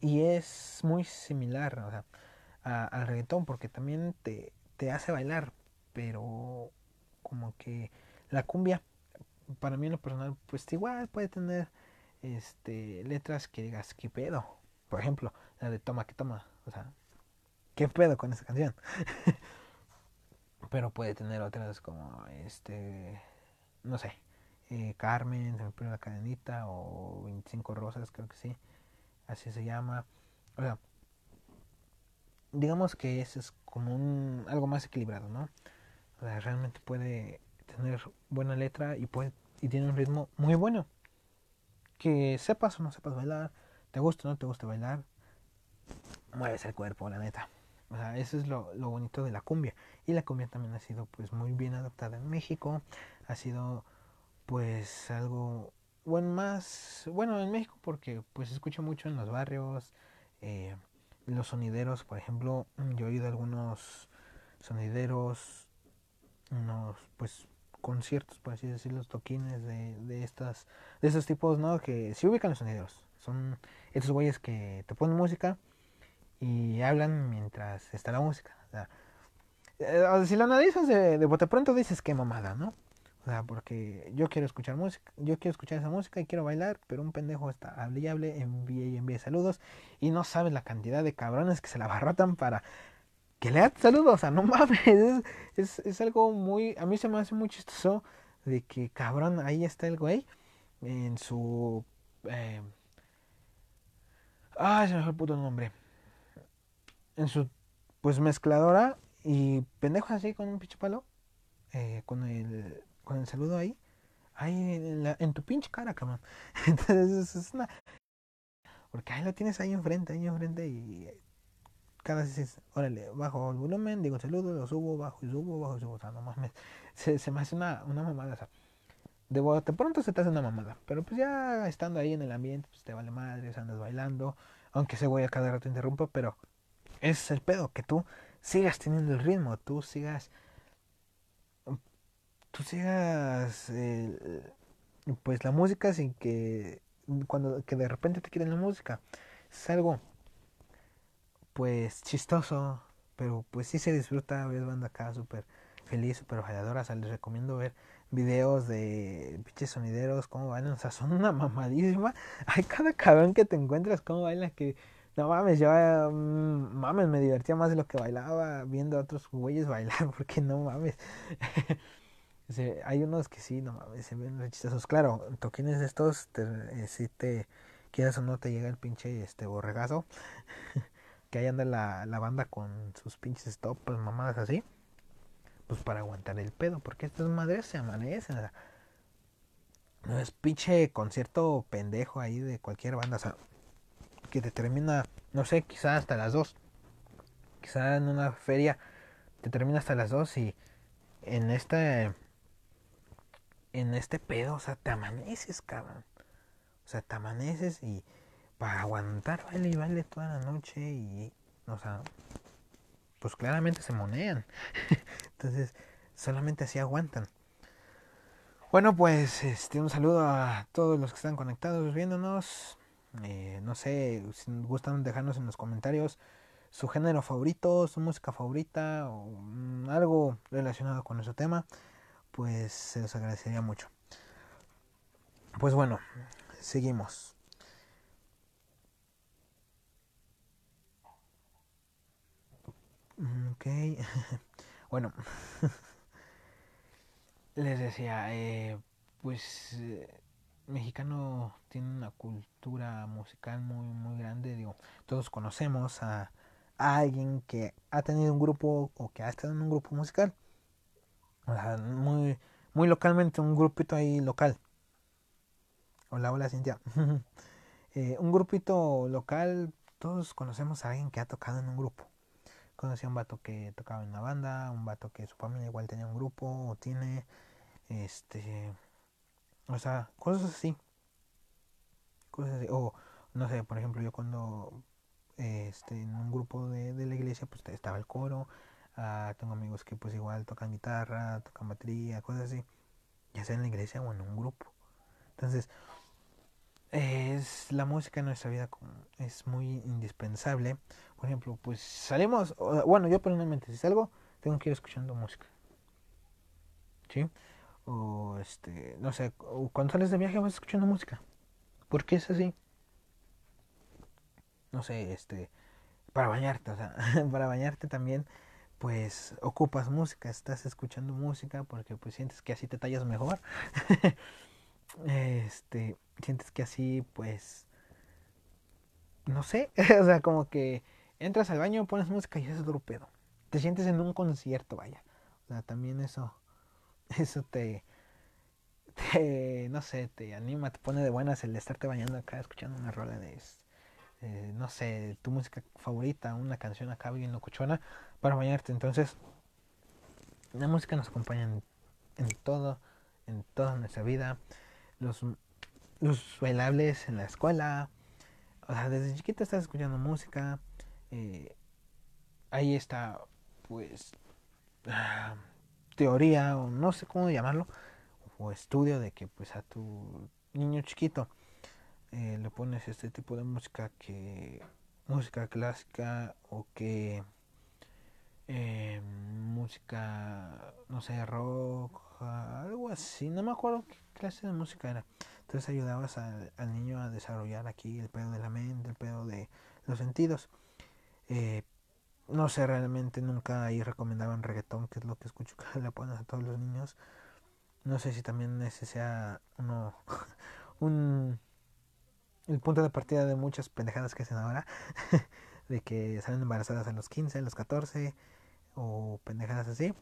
y es muy similar sea, al reggaetón porque también te, te hace bailar, pero como que la cumbia, para mí en lo personal, pues igual puede tener este letras que digas, ¿qué pedo? Por ejemplo, la de Toma que Toma, o sea, ¿qué pedo con esa canción? pero puede tener otras como, este, no sé, eh, Carmen, se me pone la cadenita, o 25 rosas, creo que sí así se llama. O sea, digamos que ese es como un algo más equilibrado, ¿no? O sea, realmente puede tener buena letra y puede y tiene un ritmo muy bueno. Que sepas o no sepas bailar, te gusta o no te gusta bailar, mueves el cuerpo, la neta. O sea, eso es lo, lo bonito de la cumbia. Y la cumbia también ha sido pues muy bien adaptada en México. Ha sido pues algo bueno, más, bueno, en México porque pues escucho mucho en los barrios, eh, los sonideros, por ejemplo, yo he oído algunos sonideros, unos pues conciertos, por así decirlo, toquines de, de estas, de esos tipos, ¿no? Que se ubican los sonideros, son estos güeyes que te ponen música y hablan mientras está la música. O eh, si lo analizas de, de bote pronto dices qué mamada, ¿no? O sea, porque yo quiero escuchar música, yo quiero escuchar esa música y quiero bailar, pero un pendejo está hable y hable, envíe y envíe saludos y no sabe la cantidad de cabrones que se la barrotan para que le hagan saludos. O sea, no mames, es, es, algo muy, a mí se me hace muy chistoso de que cabrón, ahí está el güey en su... Eh, ah, se me fue el puto nombre. En su, pues, mezcladora y pendejo así con un pinche palo. Eh, con el con el saludo ahí, ahí en, tu pinche cara, cabrón. Entonces es una... Porque ahí lo tienes ahí enfrente, ahí enfrente y cada vez dices, órale, bajo el volumen, digo saludo, lo subo, bajo y subo, bajo y subo. O sea, no mames, se, me hace una, una mamada. O sea, de bote pronto se te hace una mamada. Pero pues ya estando ahí en el ambiente, pues te vale madre, andas bailando. Aunque ese güey a cada rato interrumpa, pero es el pedo, que tú sigas teniendo el ritmo, tú sigas. Tú sigas. pues la música sin que. Cuando que de repente te quieren la música. Es algo. Pues chistoso. Pero pues sí se disfruta. Ves banda acá súper feliz, súper bailadora. O sea, les recomiendo ver videos de pinches sonideros, cómo bailan, o sea, son una mamadísima. Hay cada cabrón que te encuentras, cómo bailan, que no mames, yo, mm, mames, me divertía más de lo que bailaba viendo a otros güeyes bailar, porque no mames. hay unos que sí, no se ven chistosos. Claro, toquines estos, te, eh, si te quieras o no te llega el pinche este borregazo, que ahí anda la, banda con sus pinches pues, mamadas así pues para aguantar el pedo, porque estas madres se amanecen. no es pinche concierto pendejo ahí de cualquier banda, o sea, que te termina, no sé, quizá hasta las 2. Quizá en una feria te termina hasta las 2 y en este en este pedo, o sea, te amaneces, cabrón. O sea, te amaneces y para aguantar baile y baile toda la noche y o sea, pues claramente se monean. Entonces, solamente así aguantan. Bueno, pues este, un saludo a todos los que están conectados viéndonos. Eh, no sé, si gustan dejarnos en los comentarios su género favorito, su música favorita o mm, algo relacionado con ese tema, pues se los agradecería mucho. Pues bueno, seguimos. Ok. bueno. Les decía, eh, pues eh, mexicano tiene una cultura musical muy muy grande. Digo, todos conocemos a, alguien que ha tenido un grupo o que ha estado en un grupo musical. O sea, muy, muy localmente, un grupito ahí local. Hola, hola Cintia. eh, un grupito local, todos conocemos a alguien que ha tocado en un grupo conocí a un vato que tocaba en una banda, un vato que su familia igual tenía un grupo o tiene, este, o sea, cosas así. Cosas así. O, no sé, por ejemplo, yo cuando, este, en un grupo de, de la iglesia, pues estaba el coro. Ah, tengo amigos que pues igual tocan guitarra, tocan batería, cosas así. Ya sea en la iglesia o en un grupo. Entonces, es la música en nuestra vida es muy indispensable. Por ejemplo, pues salimos, bueno, yo personalmente si salgo tengo que ir escuchando música. ¿Sí? O este, no sé, cuando sales de viaje vas escuchando música. ¿Por qué es así? No sé, este, para bañarte, o sea, para bañarte también pues ocupas música, estás escuchando música porque pues sientes que así te tallas mejor. este, sientes que así, pues, no sé, o sea, como que entras al baño, pones música y es otro pedo. Te sientes en un concierto, vaya. O sea, también eso, eso te, te, no sé, te anima, te pone de buenas el estarte bañando acá, escuchando una rola de, eh, no sé, tu música favorita, una canción acá bien locuchona para bañarte. Entonces, la música nos acompaña en, en todo, en toda nuestra vida los, los bailables en la escuela. O sea, desde chiquita estás escuchando música. Eh, ahí está, pues, teoría o no sé cómo llamarlo. O estudio de que pues a tu niño chiquito eh, le pones este tipo de música que música clásica o que eh, música no sé rock algo así no me acuerdo clase de música era. Entonces ayudabas al niño a desarrollar aquí el pedo de la mente, el pedo de los sentidos. Eh, no sé, realmente nunca ahí recomendaban reggaetón, que es lo que escucho que le ponen a todos los niños. No sé si también ese sea uno, un, el punto de partida de muchas pendejadas que hacen ahora, de que salen embarazadas a los 15, a los 14, o pendejadas así.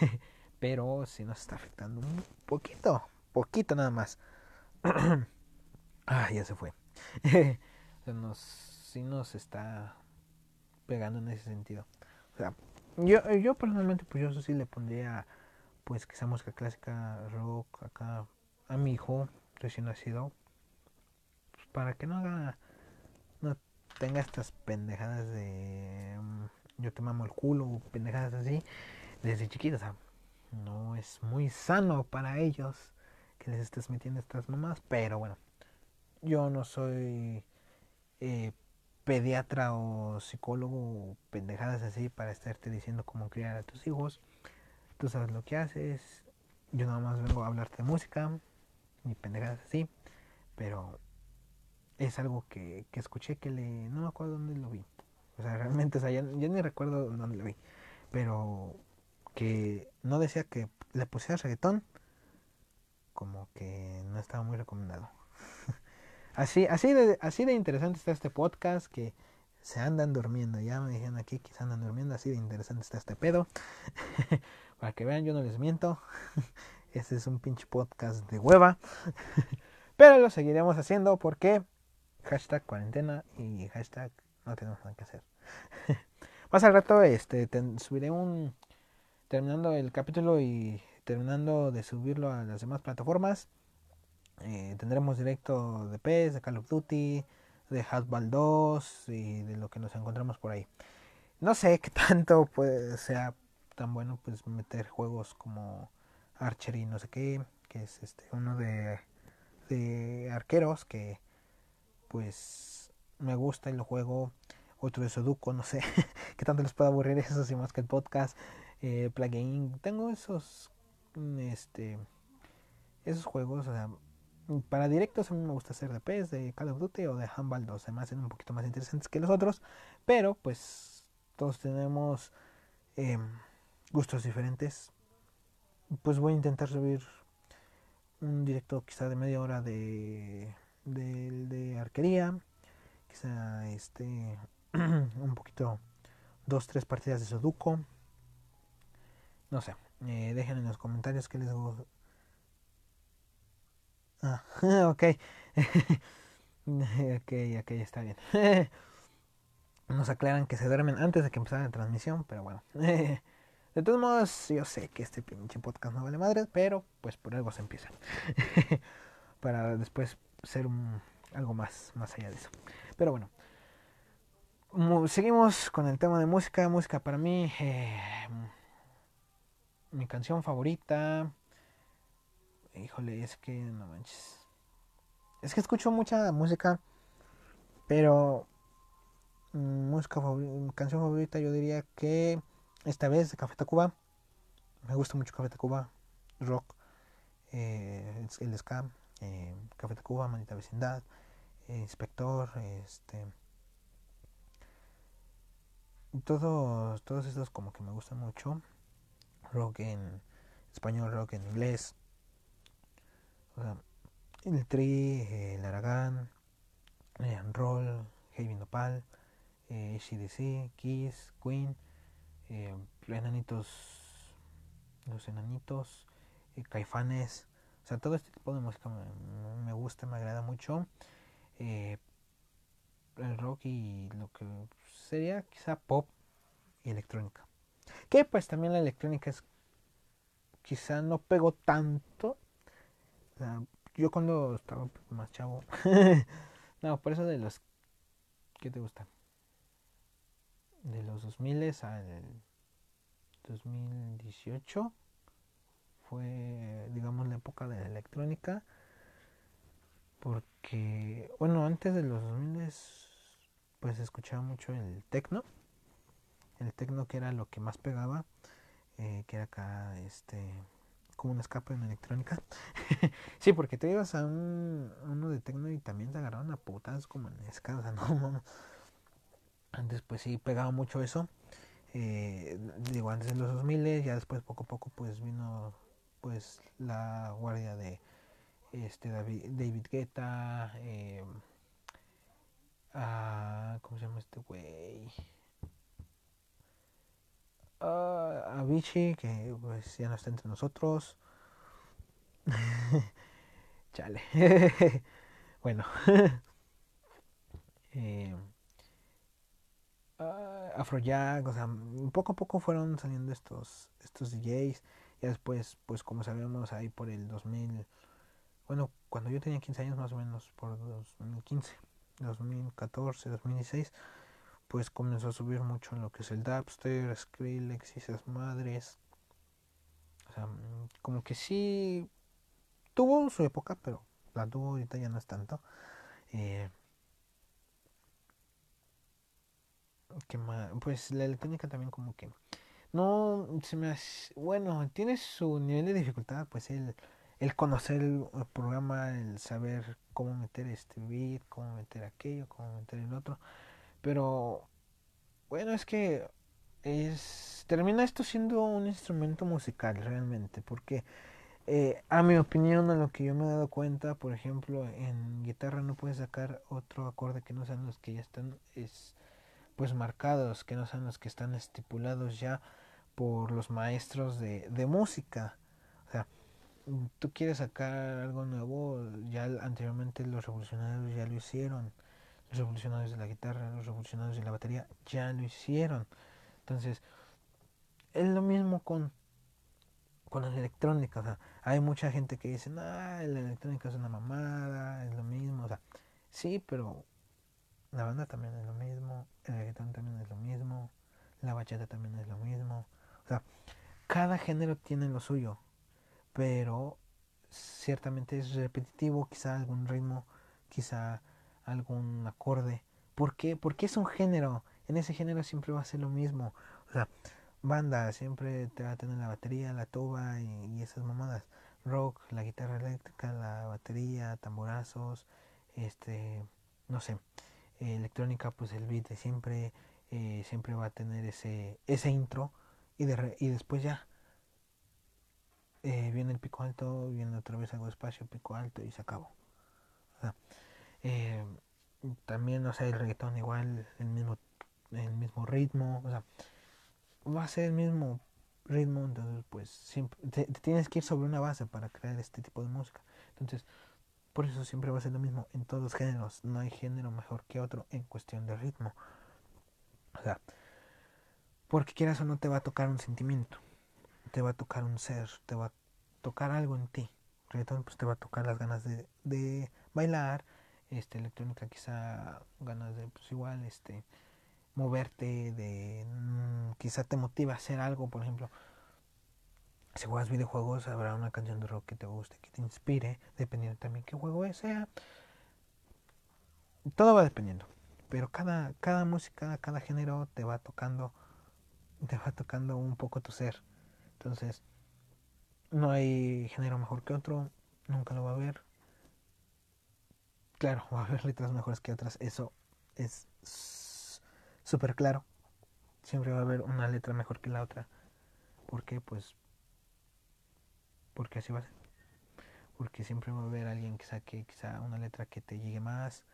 Pero sí nos está afectando un poquito, poquito nada más. ah, ya se fue. nos, sí nos está pegando en ese sentido. O sea, yo, yo personalmente, pues yo sí le pondría, pues quizá música clásica, rock, acá, a mi hijo recién nacido para que no haga no tenga estas pendejadas de mm, yo te mamo el culo pendejadas así desde chiquito o sea, no es muy sano para ellos que les estés metiendo estas mamás pero bueno yo no soy eh, pediatra o psicólogo pendejadas así para estarte diciendo cómo criar a tus hijos. Tú sabes lo que haces yo nada más vengo a hablarte de música ni pendejadas así, pero es algo que, que escuché que le... no me acuerdo dónde lo vi. O sea, realmente, o sea, ya, ni recuerdo dónde lo vi. Pero que no decía que le pusiera reggaetón, como que no estaba muy recomendado. así, así, de, así de interesante está este podcast que se andan durmiendo. Ya me dijeron aquí que se andan durmiendo. Así de interesante está este pedo. Para que vean, yo no les miento. Este es un pinche podcast de hueva. Pero lo seguiremos haciendo porque hashtag cuarentena y hashtag no tenemos nada que hacer. Más al rato este, subiré un... Terminando el capítulo y terminando de subirlo a las demás plataformas. Eh, tendremos directo de PES, de Call of Duty, de Hardball 2 y de lo que nos encontramos por ahí. No sé qué tanto puede, sea tan bueno pues meter juegos como Archery no sé qué, que es este uno de, de arqueros que pues me gusta y lo juego. Otro de Sudoku, no sé qué tanto les puede aburrir eso, si más que el podcast. Eh, plugin, tengo esos este esos juegos, o sea, para directos a mí me gusta hacer de PES, de Call of Duty o de Handball 2, se me un poquito más interesantes que los otros, pero pues todos tenemos eh, gustos diferentes pues voy a intentar subir un directo quizá de media hora de, de, arquería, quizá este un poquito, dos, tres partidas de Sudoku. No sé, eh, dejen en los comentarios que les gusta. Ah, ok. ok, ok, está bien. Nos aclaran que se duermen antes de que empezara la transmisión, pero bueno. De todos modos, yo sé que este pinche podcast no vale madre, pero pues por algo se empieza. Para después ser un, algo más, más allá de eso. Pero bueno, seguimos con el tema de música. Música para mí, eh, mi canción favorita. Híjole, es que no manches. Es que escucho mucha música, pero música canción favorita yo diría que esta vez de Café Tacuba. Me gusta mucho Café Tacuba, rock, eh, el ska, eh, Café Tacuba, Manita Vecindad, eh, Inspector, este. Todos, todos estos como que me gustan mucho. Rock en español, rock en inglés. El Tri, el Aragán, el Roll, Heavy Nopal, eh, CDC, Kiss, Queen eh, enanitos, los enanitos, eh, caifanes, o sea, todo este tipo de música me, gusta, me agrada mucho. Eh, el rock y lo que sería quizá pop y electrónica. Que pues también la electrónica es quizá no pegó tanto. yo cuando estaba más chavo. no, por eso de los... ¿Qué te gusta? de los 2000 al 2018 fue digamos la época de la electrónica porque bueno antes de los 2000 pues escuchaba mucho el techno el techno que era lo que más pegaba eh, que era acá este como un escape en electrónica sí porque te ibas a un uno de techno y también se agarraron a putas como en escala no antes pues sí pegaba mucho eso. Eh, digo, antes en los 2000, ya después poco a poco pues vino pues la guardia de este David, Guetta, eh, ¿cómo se llama este güey? Uh, Avicii, que pues ya no está entre nosotros. Chale. bueno. eh, uh, Afrojack, o sea, poco a poco fueron saliendo estos, estos DJs. Y después, pues como sabemos, ahí por el 2000, bueno, cuando yo tenía 15 años más o menos, por 2015, 2014, 2016, pues comenzó a subir mucho en lo que es el Dapster, Skrillex y madres. O sea, como que sí tuvo su época, pero la tuvo ahorita ya no es tanto. Eh, Pues la electrónica también como que no se me hace, bueno, tiene su nivel de dificultad, pues el, el conocer el, programa, el saber cómo meter este beat, cómo meter aquello, cómo meter el otro, pero bueno, es que es termina esto siendo un instrumento musical realmente, porque eh, a mi opinión, a lo que yo me he dado cuenta, por ejemplo, en guitarra no puedes sacar otro acorde que no sean los que ya están es pues marcados, que no sean los que están estipulados ya por los maestros de, de música. O sea, tú quieres sacar algo nuevo, ya anteriormente los revolucionarios ya lo hicieron. Los revolucionarios de la guitarra, los revolucionarios de la batería ya lo hicieron. Entonces, es lo mismo con, con la electrónica. O sea, hay mucha gente que dice, no, la electrónica es una mamada, es lo mismo. O sea, sí, pero la banda también es lo mismo, el reggaetón también es lo mismo, la bachata también es lo mismo. Cada género tiene lo suyo, pero ciertamente es repetitivo, quizá algún ritmo, quizá algún acorde. ¿Por qué? Porque es un género. En ese género siempre va a ser lo mismo. O sea, banda siempre te va a tener la batería, la tuba y, esas mamadas. Rock, la guitarra eléctrica, la batería, tamborazos, este, no sé electrónica, pues el beat siempre, eh, siempre va a tener ese, ese intro y, de y después ya eh, viene el pico alto, viene otra vez algo espacio, pico alto y se acabó. Eh, también, o sea, el reggaetón igual, el mismo, el mismo ritmo, o sea, va a ser el mismo ritmo, entonces pues siempre te tienes que ir sobre una base para crear este tipo de música. Entonces, por eso siempre va a ser lo mismo en todos los géneros. No hay género mejor que otro en cuestión de ritmo. O sea, porque quieras o no te va a tocar un sentimiento. Te va a tocar un ser. Te va a tocar algo en ti. Reggaetón pues te va a tocar las ganas de, de bailar. Este, electrónica quizá ganas de pues igual este moverte de mm, quizá te motiva a hacer algo por ejemplo si juegas videojuegos habrá una canción de rock que te guste, que te inspire, dependiendo también qué juego sea. Todo va dependiendo. Pero cada, cada música, cada género te va tocando, te va tocando un poco tu ser. Entonces, no hay género mejor que otro, nunca lo va a haber. Claro, va a haber letras mejores que otras, eso es súper claro. Siempre va a haber una letra mejor que la otra. porque Pues porque así va a ser. Porque siempre va a haber alguien que saque quizá una letra que te llegue más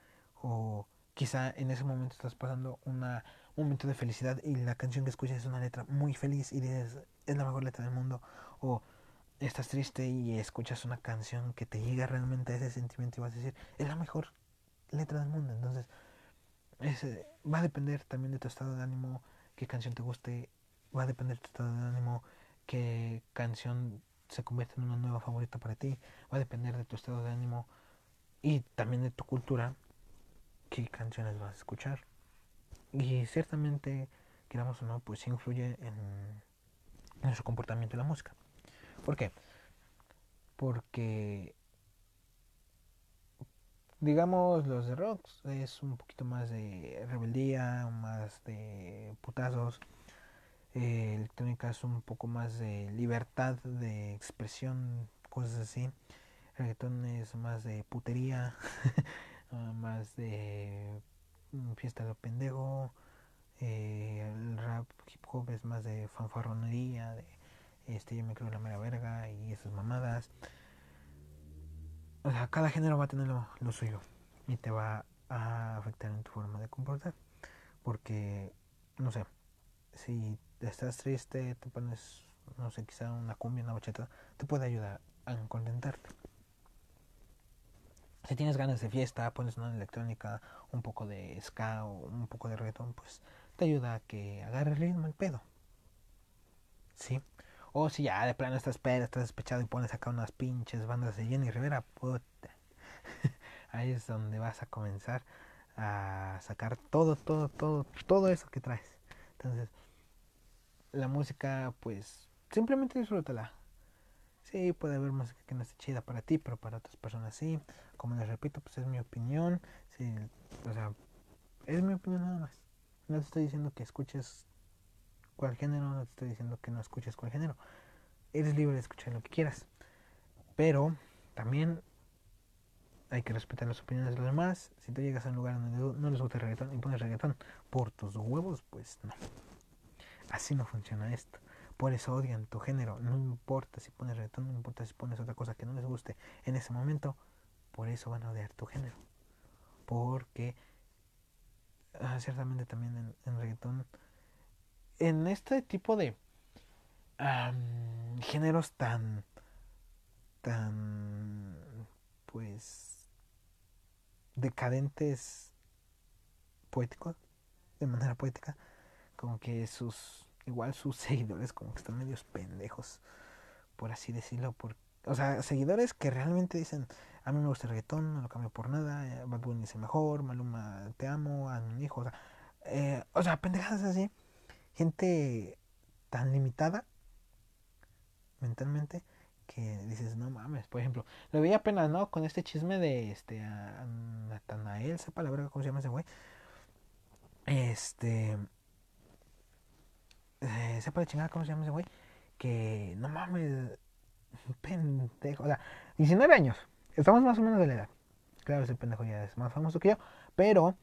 o quizá en ese momento estás pasando una, un momento de felicidad y la canción que escuchas es una letra muy feliz y dices es la mejor letra del mundo o estás triste y escuchas una canción que te llega realmente a ese sentimiento y vas a decir es la mejor letra del mundo entonces va a depender también de tu estado de ánimo qué canción te guste va a depender de tu estado de ánimo qué canción se convierte en una nueva favorita para ti. Va a depender de tu estado de ánimo y también de tu cultura qué canciones vas a escuchar. Y ciertamente, queramos o no, pues influye en, en su comportamiento la música. ¿Por qué? Porque, digamos, los de rock es un poquito más de rebeldía, más de putazos eh, electrónica es un poco más de libertad de expresión, cosas así. reggaetón es más de putería, ah, más de fiesta de pendejo. Eh, el rap hip hop es más de fanfarronería, de este yo me creo la mera verga y esas mamadas. O sea, cada género va a tener lo, lo suyo y te va a afectar en tu forma de comportar. Porque, no sé, si estás triste, te pones, no sé, quizá una cumbia, una bachata, te puede ayudar a contentarte. Si tienes ganas de fiesta, pones una electrónica, un poco de ska o un poco de reggaeton, pues te ayuda a que agarre el ritmo el pedo. ¿Sí? O si ya de plano estás pedo, estás despechado y pones acá unas pinches bandas de Jenny Rivera, puta. Ahí es donde vas a comenzar a sacar todo, todo, todo, todo eso que traes. Entonces, la música, pues, simplemente disfrútala. Sí, puede haber música que no esté chida para ti, pero para otras personas sí. Como les repito, pues es mi opinión. O sea, es mi opinión nada más. No te estoy diciendo que escuches cual género, no te estoy diciendo que no escuches cual género. Eres libre de escuchar lo que quieras. Pero también hay que respetar las opiniones de los demás. Si tú llegas a un lugar donde no les gusta el reggaetón y pones reggaetón por tus huevos, pues no. Así no funciona esto. Por eso odian tu género. No importa si pones reggaetón, no importa si pones otra cosa que no les guste en ese momento. Por eso van a odiar tu género. Porque ah, ciertamente también en, reggaetón, en este tipo de géneros tan, tan, pues, decadentes poéticos, de manera poética, como que sus igual sus seguidores como que están medios pendejos, por así decirlo. Por, o sea, seguidores que realmente dicen, a mí me gusta el reggaetón, no lo cambio por nada, eh, Bad Bunny es el mejor, Maluma te amo, a mi hijo, o sea, eh, o sea, pendejadas así. Gente tan limitada mentalmente que dices, no mames, por ejemplo, lo vi apenas, ¿no? Con este chisme de este a Natanael, sepa la verdad cómo se llama ese güey. Este, eh, sepa de chingada cómo se llama ese güey, que no mames, pendejo, o sea, 19 años, estamos más o menos de la edad. Claro, ese pendejo ya es más famoso que yo, pero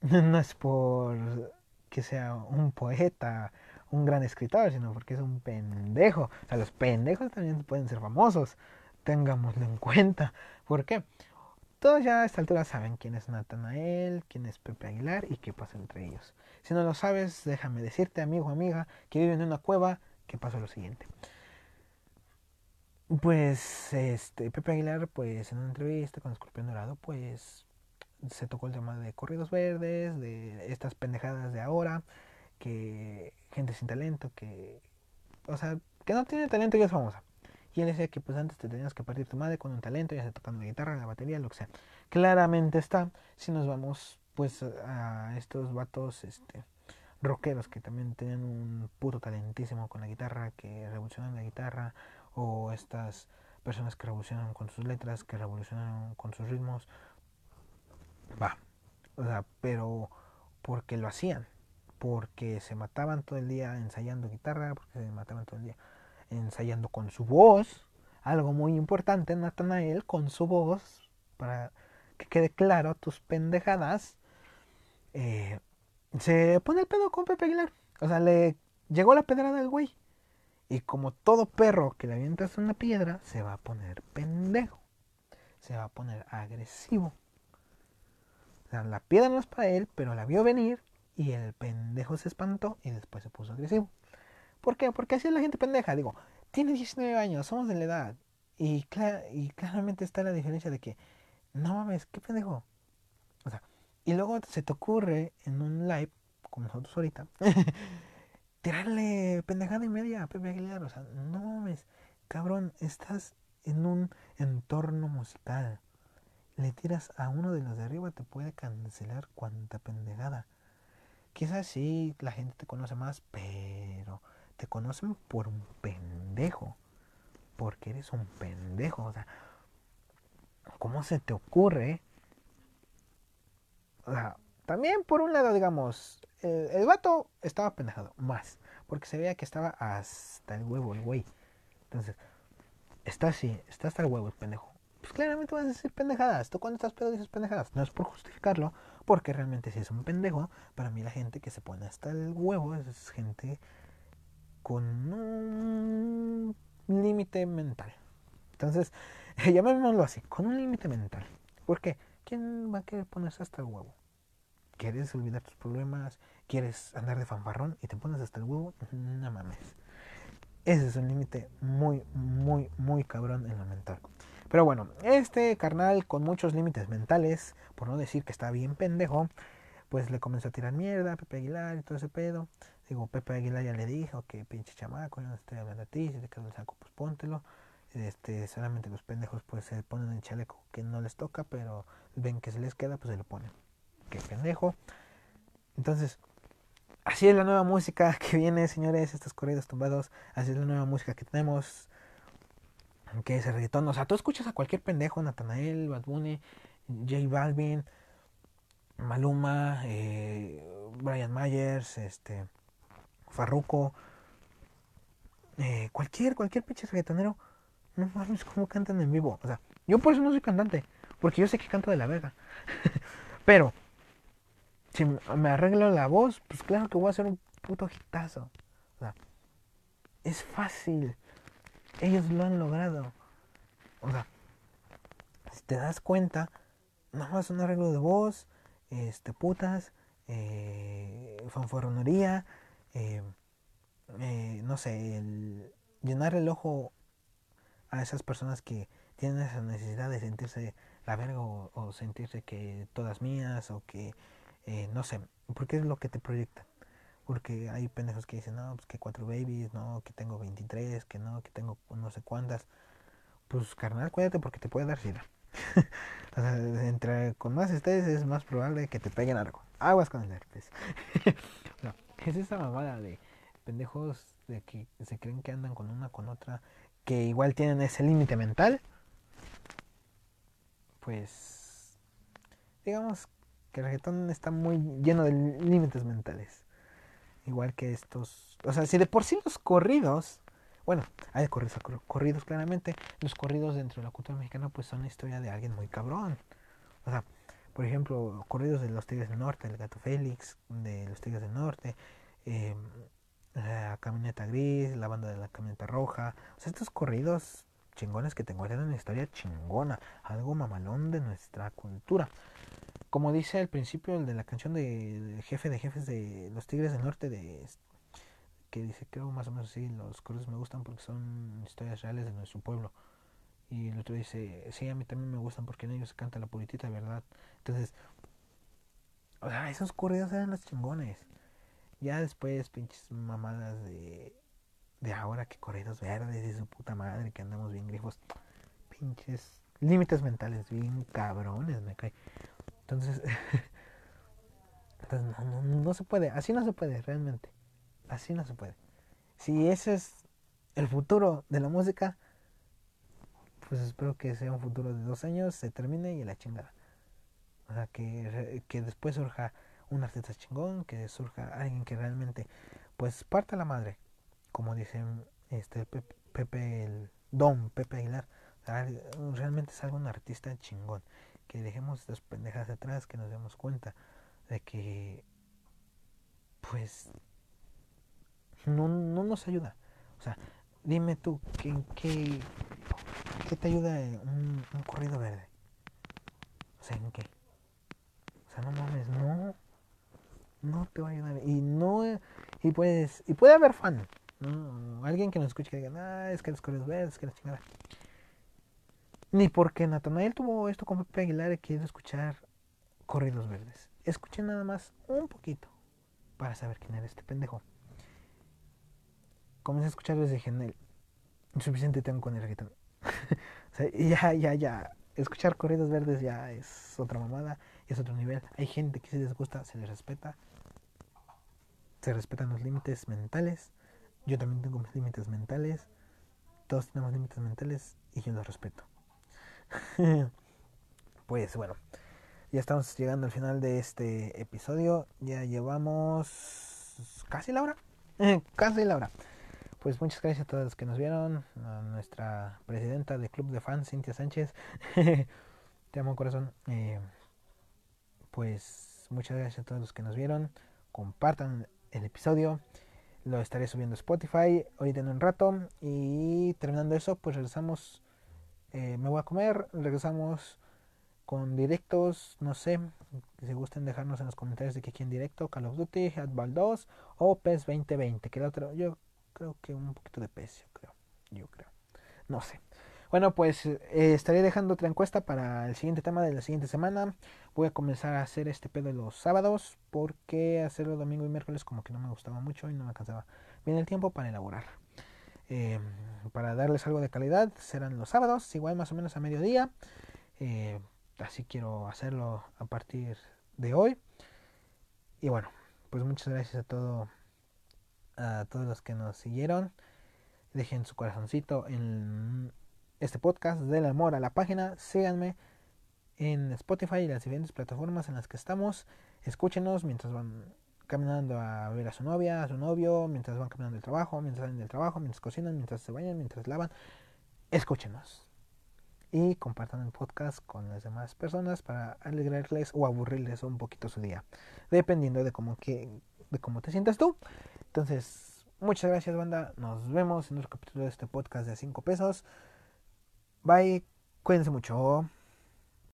no es por que sea un poeta, un gran escritor, sino porque es un pendejo. O sea, los pendejos también pueden ser famosos, tengámoslo en cuenta. ¿Por qué? Todos ya a esta altura saben quién es Natanael, quién es Pepe Aguilar y qué pasa entre ellos. Si no lo sabes, déjame decirte, amigo o amiga, que vive en una cueva, que pasó lo siguiente. Pues este Pepe Aguilar, pues en una entrevista con Escorpión Dorado, pues se tocó el tema de corridos verdes, de estas pendejadas de ahora, que gente sin talento, que o sea, que no tiene talento y es famosa. Y él decía que pues antes te tenías que partir tu madre con un talento, ya sea tocando la guitarra, la batería, lo que sea. Claramente está, si nos vamos pues a estos vatos este rockeros que también tenían un puto talentísimo con la guitarra, que revolucionan la guitarra, o estas personas que revolucionan con sus letras, que revolucionan con sus ritmos. Va. O sea, pero porque lo hacían, porque se mataban todo el día ensayando guitarra, porque se mataban todo el día ensayando con su voz, algo muy importante, Natanael, con su voz, para que quede claro tus pendejadas, eh, se pone el pedo con Pepe Aguilar. O sea, le llegó la pedrada al güey. Y como todo perro que le avientas una piedra, se va a poner pendejo. Se va a poner agresivo. O sea, la piedra no es para él, pero la vio venir y el pendejo se espantó y después se puso agresivo. ¿Por qué? Porque así es la gente pendeja. Digo, tiene 19 años, somos de la edad. Y, y claramente está la diferencia de que, no mames, qué pendejo. O sea, y luego se te ocurre en un live, como nosotros ahorita, tirarle pendejada y media a Pepe Aguilar. O sea, no mames, cabrón, estás en un entorno musical. Le tiras a uno de los de arriba, te puede cancelar cuanta pendejada. Quizás sí, la gente te conoce más, pero te conocen por un pendejo. Porque eres un pendejo. O sea, ¿cómo se te ocurre o sea, también por un lado, digamos, el, el, vato estaba pendejado, más. Porque se veía que estaba hasta el huevo el güey. Entonces, está así, está hasta el huevo el pendejo. Pues claramente vas a decir pendejadas. Tú cuando estás pedo dices pendejadas. No es por justificarlo, porque realmente si es un pendejo, para mí la gente que se pone hasta el huevo es gente con un límite mental. Entonces, llamémoslo así, con un límite mental. ¿Por qué? ¿quién va a querer ponerse hasta el huevo? ¿Quieres olvidar tus problemas? ¿Quieres andar de fanfarrón y te pones hasta el huevo? No mames. Ese es un límite muy, muy, muy cabrón en lo mental. Pero bueno, este carnal con muchos límites mentales, por no decir que está bien pendejo, pues le comenzó a tirar mierda a Pepe Aguilar y todo ese pedo. Digo, Pepe Aguilar ya le dijo que pinche chamaco, yo no estoy hablando a ti, si te queda el saco, pues póntelo. Este, solamente los pendejos pues se ponen el chaleco que no les toca, pero ven que se les queda, pues se lo ponen. Qué pendejo. Entonces, así es la nueva música que viene, señores, estos corridos tumbados. Así es la nueva música que tenemos. Que es el reggaetón. O sea, tú escuchas a cualquier pendejo, Natanael, Bad Bunny, J Balvin, Maluma, eh, Brian Myers, este, Farruko, eh, cualquier, cualquier pinche reggaetonero, no mames cómo cantan en vivo. O sea, yo por eso no soy cantante, porque yo sé que canto de la verga. Pero, si me arreglo la voz, pues claro que voy a hacer un puto hitazo. O sea, es fácil. Ellos lo han logrado. O sea, si te das cuenta, nada más un arreglo de voz, este, putas, eh, fanfarronería, eh, eh, no sé, el llenar el ojo a esas personas que tienen esa necesidad de sentirse la verga o, sentirse que todas mías o que, eh, no sé, porque es lo que te proyecta. Porque hay pendejos que dicen, no, pues que cuatro babies, no, que tengo 23, que no, que tengo no sé cuántas. Pues carnal, cuídate porque te puede dar sida. o sea, entre con más estés es más probable que te peguen algo. Aguas con el herpes. no, es esa mamada de pendejos de que se creen que andan con una con otra, que igual tienen ese límite mental. Pues digamos que el reggaetón está muy lleno de límites mentales. Igual que estos, o sea, si de por sí los corridos bueno, hay corridos, corridos claramente. Los corridos dentro de la cultura mexicana pues son la historia de alguien muy cabrón. O sea, por ejemplo, corridos de los Tigres del Norte, el Gato Félix, de los Tigres del Norte, eh, la Camioneta Gris, la banda de la Camioneta Roja. O sea, estos corridos chingones que te cuentan una historia chingona, algo mamalón de nuestra cultura. Como dice al principio el de la canción de, jefe de jefes de los Tigres del Norte de que dice, creo más o menos así, los corridos me gustan porque son historias reales de nuestro pueblo. Y el otro dice, sí, a mí también me gustan porque en ellos se canta la puritita verdad. Entonces, o sea, esos corridos eran los chingones. Ya después, pinches mamadas de, de ahora que corridos verdes y su puta madre, que andamos bien grifos. Pinches límites mentales bien cabrones, me cae. Entonces, no, no, no se puede, así no se puede realmente. Así no se puede. Si ese es el futuro de la música, pues espero que sea un futuro de dos años, se termine y la chingada. O sea, que, que después surja un artista chingón, que surja alguien que realmente, pues, parta la madre, como dicen este Pepe, el Don Pepe Aguilar. realmente salga un artista chingón. Que dejemos estas pendejas atrás, que nos demos cuenta de que, pues, no, no nos ayuda. O sea, dime tú, ¿qué, qué, te ayuda un, un, corrido verde? O sea, ¿en qué? O sea, no mames, no. No te va a ayudar. Y no. Y puedes. Y puede haber fan. Alguien que nos escuche que diga, ah, es que los corridos verdes, que la chingada. Ni porque Natanael tuvo esto con Pepe Aguilar y quiero escuchar corridos verdes. Escuché nada más un poquito para saber quién era este pendejo comencé a escuchar desde Genel. Suficiente tengo con el reggaetón. ya, ya, ya. Escuchar corridos verdes ya es otra mamada, es otro nivel. Hay gente que si les gusta, se les respeta. Se respetan los límites mentales. Yo también tengo mis límites mentales. Todos tenemos límites mentales y yo los respeto. pues bueno, ya estamos llegando al final de este episodio. Ya llevamos casi la hora. casi la hora. Pues muchas gracias a todos los que nos vieron, a nuestra presidenta del club de fans, Cintia Sánchez. Te amo corazón. Eh, pues muchas gracias a todos los que nos vieron. Compartan el episodio. Lo estaré subiendo a Spotify hoy en un rato. Y terminando eso, pues regresamos. Eh, me voy a comer. Regresamos con directos. No sé. Si gusten dejarnos en los comentarios de que aquí en directo. Call of Duty, Adval 2 o PES 2020. Que otro, yo creo que un poquito de peso, creo. Yo creo. No sé. Bueno, pues eh, estaré dejando otra encuesta para el siguiente tema de la siguiente semana. Voy a comenzar a hacer este pedo los sábados porque hacerlo domingo y miércoles como que no me gustaba mucho y no me alcanzaba bien el tiempo para elaborar. Eh, para darles algo de calidad serán los sábados, igual más o menos a mediodía. Eh, así quiero hacerlo a partir de hoy. Y bueno, pues muchas gracias a todo a todos los que nos siguieron. Dejen su corazoncito en este podcast del amor a la página. Síganme en Spotify y las diferentes plataformas en las que estamos. Escúchenos mientras van caminando a ver a su novia, a su novio, mientras van caminando del trabajo, mientras salen del trabajo, mientras cocinan, mientras se bañan, mientras lavan. Escúchenos. Y compartan el podcast con las demás personas para alegrarles o aburrirles un poquito su día. Dependiendo de cómo, que, de cómo te sientas tú. Entonces, muchas gracias banda. Nos vemos en otro capítulo de este podcast de 5 pesos. Bye, cuídense mucho.